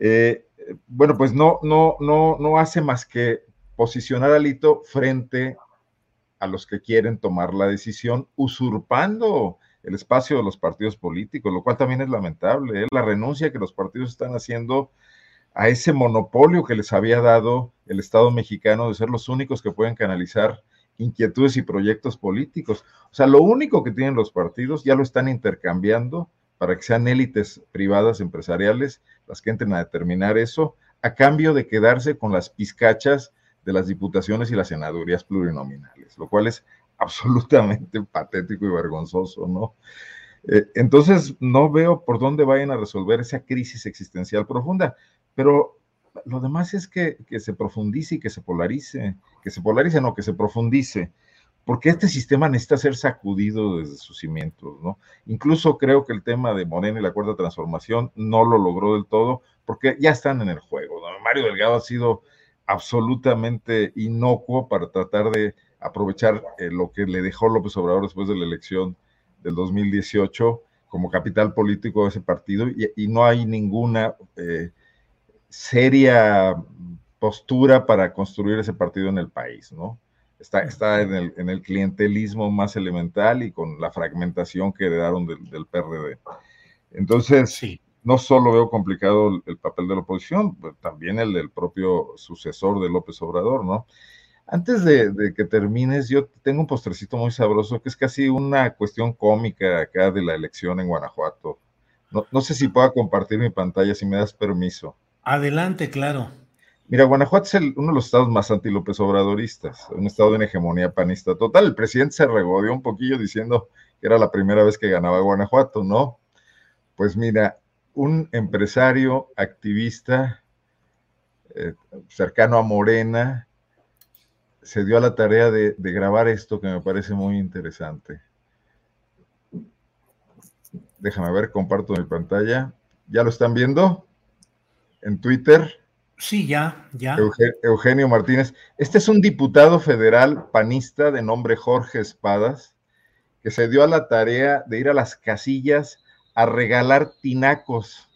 Eh, bueno, pues no, no, no, no hace más que posicionar a Lito frente a los que quieren tomar la decisión, usurpando el espacio de los partidos políticos, lo cual también es lamentable. ¿eh? La renuncia que los partidos están haciendo a ese monopolio que les había dado el Estado mexicano de ser los únicos que pueden canalizar inquietudes y proyectos políticos. O sea, lo único que tienen los partidos ya lo están intercambiando para que sean élites privadas empresariales las que entren a determinar eso, a cambio de quedarse con las pizcachas de las diputaciones y las senadurías plurinominales, lo cual es absolutamente patético y vergonzoso, ¿no? Eh, entonces, no veo por dónde vayan a resolver esa crisis existencial profunda, pero lo demás es que, que, se profundice y que se polarice, que se polarice, no, que se profundice, porque este sistema necesita ser sacudido desde sus cimientos, ¿no? Incluso creo que el tema de Morena y la cuarta transformación no lo logró del todo, porque ya están en el juego, ¿no? Mario Delgado ha sido absolutamente inocuo para tratar de aprovechar eh, lo que le dejó López Obrador después de la elección del 2018 como capital político de ese partido y, no hay ninguna eh, seria postura para construir ese partido en el país, ¿no? Está, está en, el, en el clientelismo más elemental y con la fragmentación que heredaron del, del PRD. Entonces, sí no solo veo complicado el, papel de la oposición, también el del propio sucesor de López Obrador, ¿no? Antes de, que termines, yo tengo un postrecito muy sabroso que es casi una cuestión cómica acá de la elección en Guanajuato. No, sé si pueda compartir mi pantalla, si me das permiso. Adelante, claro. Mira, Guanajuato es uno de los estados más anti-López Obradoristas, un estado de hegemonía panista total. El presidente se regodeó un poquillo diciendo que era la primera vez que ganaba Guanajuato, ¿no? Pues mira, un empresario activista eh, cercano a Morena se dio a la tarea de, grabar esto que me parece muy interesante. Déjame ver, comparto mi pantalla. ¿Ya lo están viendo? En Twitter. Sí, ya, ya. Eugenio Martínez. Este es un diputado federal panista de nombre Jorge Espadas, que se dio a la tarea de ir a las casillas a regalar tinacos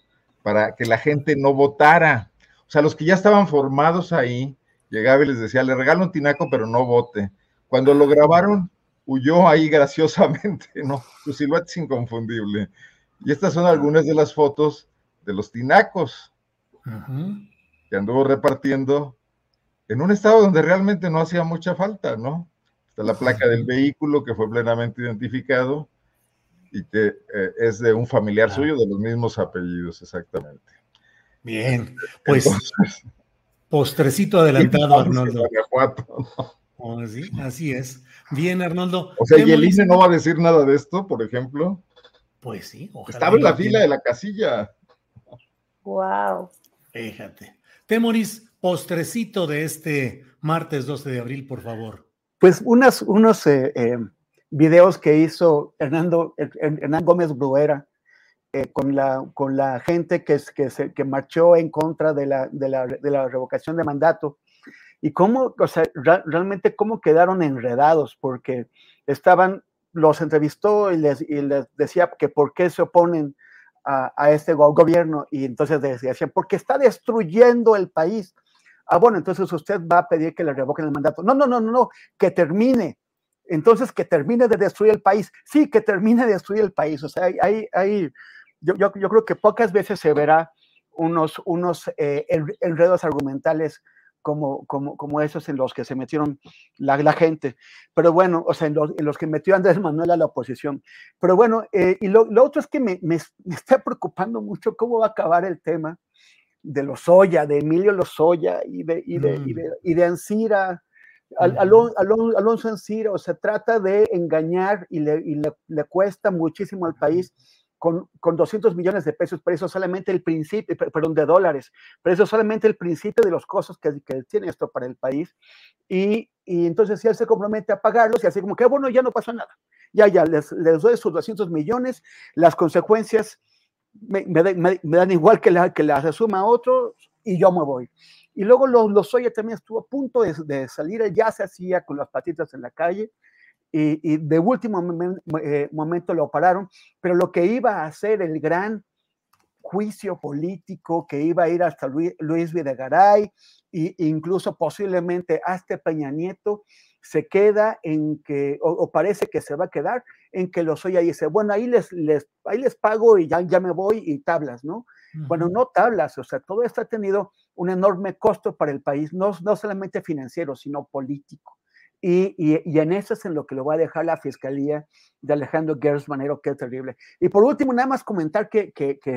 para que la gente no votara. O sea, los que ya estaban formados ahí, llegaba y les decía, le regalo un tinaco, pero no vote. Cuando lo grabaron, huyó ahí graciosamente, ¿no? Su silueta es inconfundible. Y estas son algunas de las fotos de los tinacos que anduvo repartiendo en un estado donde realmente no hacía mucha falta, ¿no? Está la placa del vehículo que fue plenamente identificado y que eh, es de un familiar suyo de los mismos apellidos, exactamente. Bien, pues postrecito adelantado, Arnoldo. Oh, así es. Bien, Arnoldo. O sea, ¿y el INE no va a decir nada de esto, por ejemplo? Pues sí, Estaba en la fila de la casilla. Wow. Fíjate. Temoris, postrecito de este martes 12 de abril, por favor. Pues unas, unos eh, eh, videos que hizo Hernando, Hernán Gómez Bruera eh, con, la, con la gente que, que, se, que marchó en contra de la, de, la, de la, revocación de mandato y cómo, o sea, realmente cómo quedaron enredados, porque estaban, los entrevistó y les, y les decía que por qué se oponen a, a este gobierno y entonces decían, porque está destruyendo el país. Ah, bueno, entonces usted va a pedir que le revoquen el mandato. No, no, no, no, no, que termine. Entonces, que termine de destruir el país. Sí, que termine de destruir el país. O sea, hay, hay, yo, yo, yo creo que pocas veces se verá unos, unos eh, enredos argumentales como, como, como, esos en los que se metieron la, la gente. Pero bueno, o sea, en los, en los, que metió Andrés Manuel a la oposición. Pero bueno, eh, y lo, lo, otro es que me, me, me, está preocupando mucho cómo va a acabar el tema de Lozoya, de Emilio Lozoya y de, y de, mm. y de, y de Ancira. Al, Alon, Alon, Alonso Ancira, o sea, trata de engañar y le, y le, le cuesta muchísimo al país con, con, 200 millones de pesos, pero eso solamente el principio, perdón, de dólares, pero eso solamente el principio de los costos que, que tiene esto para el país. Y, entonces si él se compromete a pagarlos y así como que, bueno, ya no pasó nada, ya, ya, les, doy sus 200 millones, las consecuencias me, dan igual que, la, que las asuma otro y yo me voy. Y luego los, los también estuvo a punto de, de salir, ya se hacía con las patitas en la calle, y, y de último momen, eh, momento lo pararon, pero lo que iba a hacer el gran juicio político que iba a ir hasta Luis, Luis Videgaray e incluso posiblemente hasta Peña Nieto, se queda en que, o, o, parece que se va a quedar en que y dice, bueno, ahí les, les, ahí les pago y ya, ya me voy y tablas, ¿no? Uh -huh. Bueno, no tablas, o sea, todo esto ha tenido un enorme costo para el país, no, no solamente financiero, sino político. Y, en eso es en lo que lo va a dejar la fiscalía de Alejandro Gers Manero, que terrible. Y por último, nada más comentar que,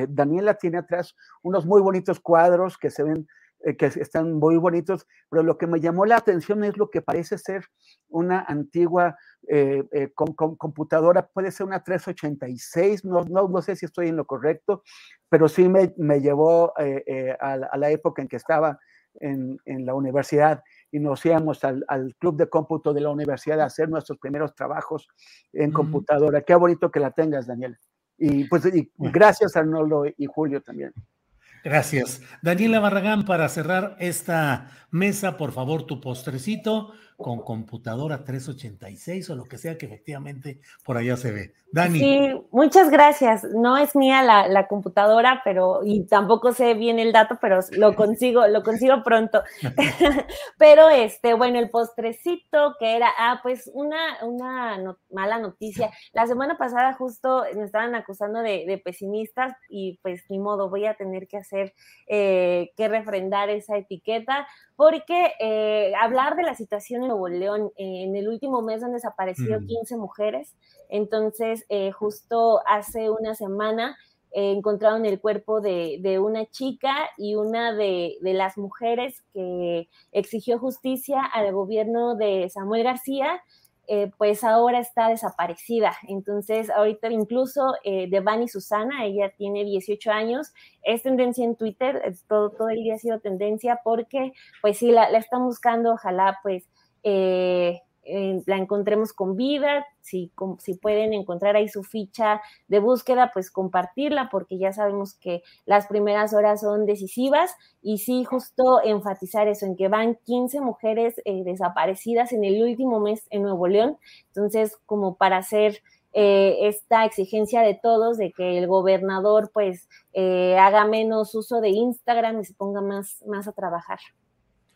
Daniela tiene atrás unos muy bonitos cuadros que se ven, eh, que están muy bonitos, pero lo que me llamó la atención es lo que parece ser una antigua eh, eh, con, computadora, puede ser una 386, no, no, no, sé si estoy en lo correcto, pero sí me, me llevó eh, a, a, la época en que estaba en, en la universidad y nos íbamos al, al, club de cómputo de la universidad a hacer nuestros primeros trabajos en mm. computadora. Qué bonito que la tengas, Daniel. Y pues y gracias a Arnoldo y Julio también. Gracias. Daniela Barragán, para cerrar esta mesa, por favor, tu postrecito con computadora 386 o lo que sea que efectivamente por allá se ve. Dani. Sí, muchas gracias. No es mía la, la, computadora, pero y tampoco sé bien el dato, pero lo consigo, lo consigo pronto. pero este, bueno, el postrecito que era, ah, pues una, una mala noticia. La semana pasada justo me estaban acusando de, de, pesimistas y pues ni modo, voy a tener que hacer, eh, que refrendar esa etiqueta porque eh, hablar de la situación en Nuevo León, eh, en el último mes han desaparecido mm. 15 mujeres, entonces eh, justo hace una semana eh, encontraron el cuerpo de, de, una chica y una de, de, las mujeres que exigió justicia al gobierno de Samuel García, eh, pues ahora está desaparecida. Entonces, ahorita incluso eh, Devani Susana, ella tiene 18 años, es tendencia en Twitter, todo, todo el día ha sido tendencia porque, pues sí, la, la están buscando, ojalá pues eh, la encontremos con vida, si, si pueden encontrar ahí su ficha de búsqueda, pues compartirla, porque ya sabemos que las primeras horas son decisivas y sí, justo enfatizar eso, en que van 15 mujeres eh, desaparecidas en el último mes en Nuevo León, entonces como para hacer eh, esta exigencia de todos de que el gobernador pues eh, haga menos uso de Instagram y se ponga más, más a trabajar.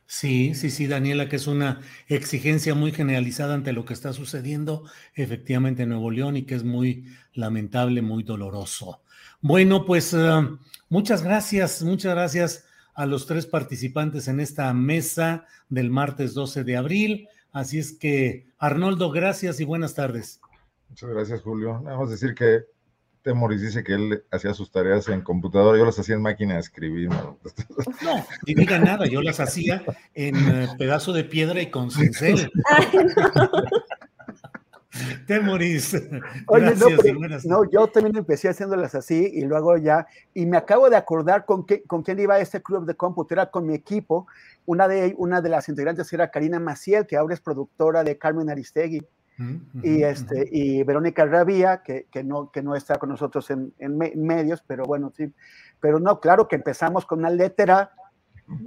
Sí, sí, sí, Daniela, que es una exigencia muy generalizada ante lo que está sucediendo efectivamente en Nuevo León y que es muy lamentable, muy doloroso. Bueno, pues uh, muchas gracias, muchas gracias a los tres participantes en esta mesa del martes 12 de abril. Así es que, Arnoldo, gracias y buenas tardes. Muchas gracias, Julio. Vamos a decir que Temoris dice que él hacía sus tareas en computadora, yo las hacía en máquina de escribir. No, no ni diga nada, yo las hacía en uh, pedazo de piedra y con cincel. Temoris. Oye, gracias, no, pero, no, yo también empecé haciéndolas así y luego ya, y me acabo de acordar con, qué, con quién iba a este club de cómputo, era con mi equipo, una de, una de las integrantes era Karina Maciel, que ahora es productora de Carmen Aristegui. Y, este, y Verónica Rabía, que, que, no, que no está con nosotros en, en, me, medios, pero bueno, sí. Pero no, claro que empezamos con una letra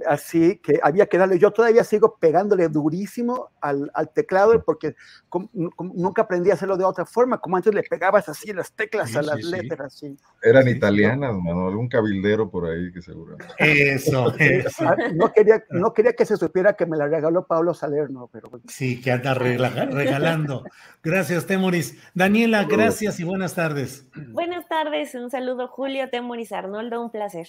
así que había que darle. Yo todavía sigo pegándole durísimo al, teclado porque nunca aprendí a hacerlo de otra forma, como antes le pegabas así las teclas a las letras. Así. Eran italianas, Manuel, algún cabildero por ahí que seguro. Eso, eso. Ah, no, quería, no quería que se supiera que me la regaló Pablo Salerno, pero. Sí, que anda regalando. Gracias, Temoris. Daniela, gracias y buenas tardes. Buenas tardes, un saludo, Julio, Temoris, Arnoldo, un placer.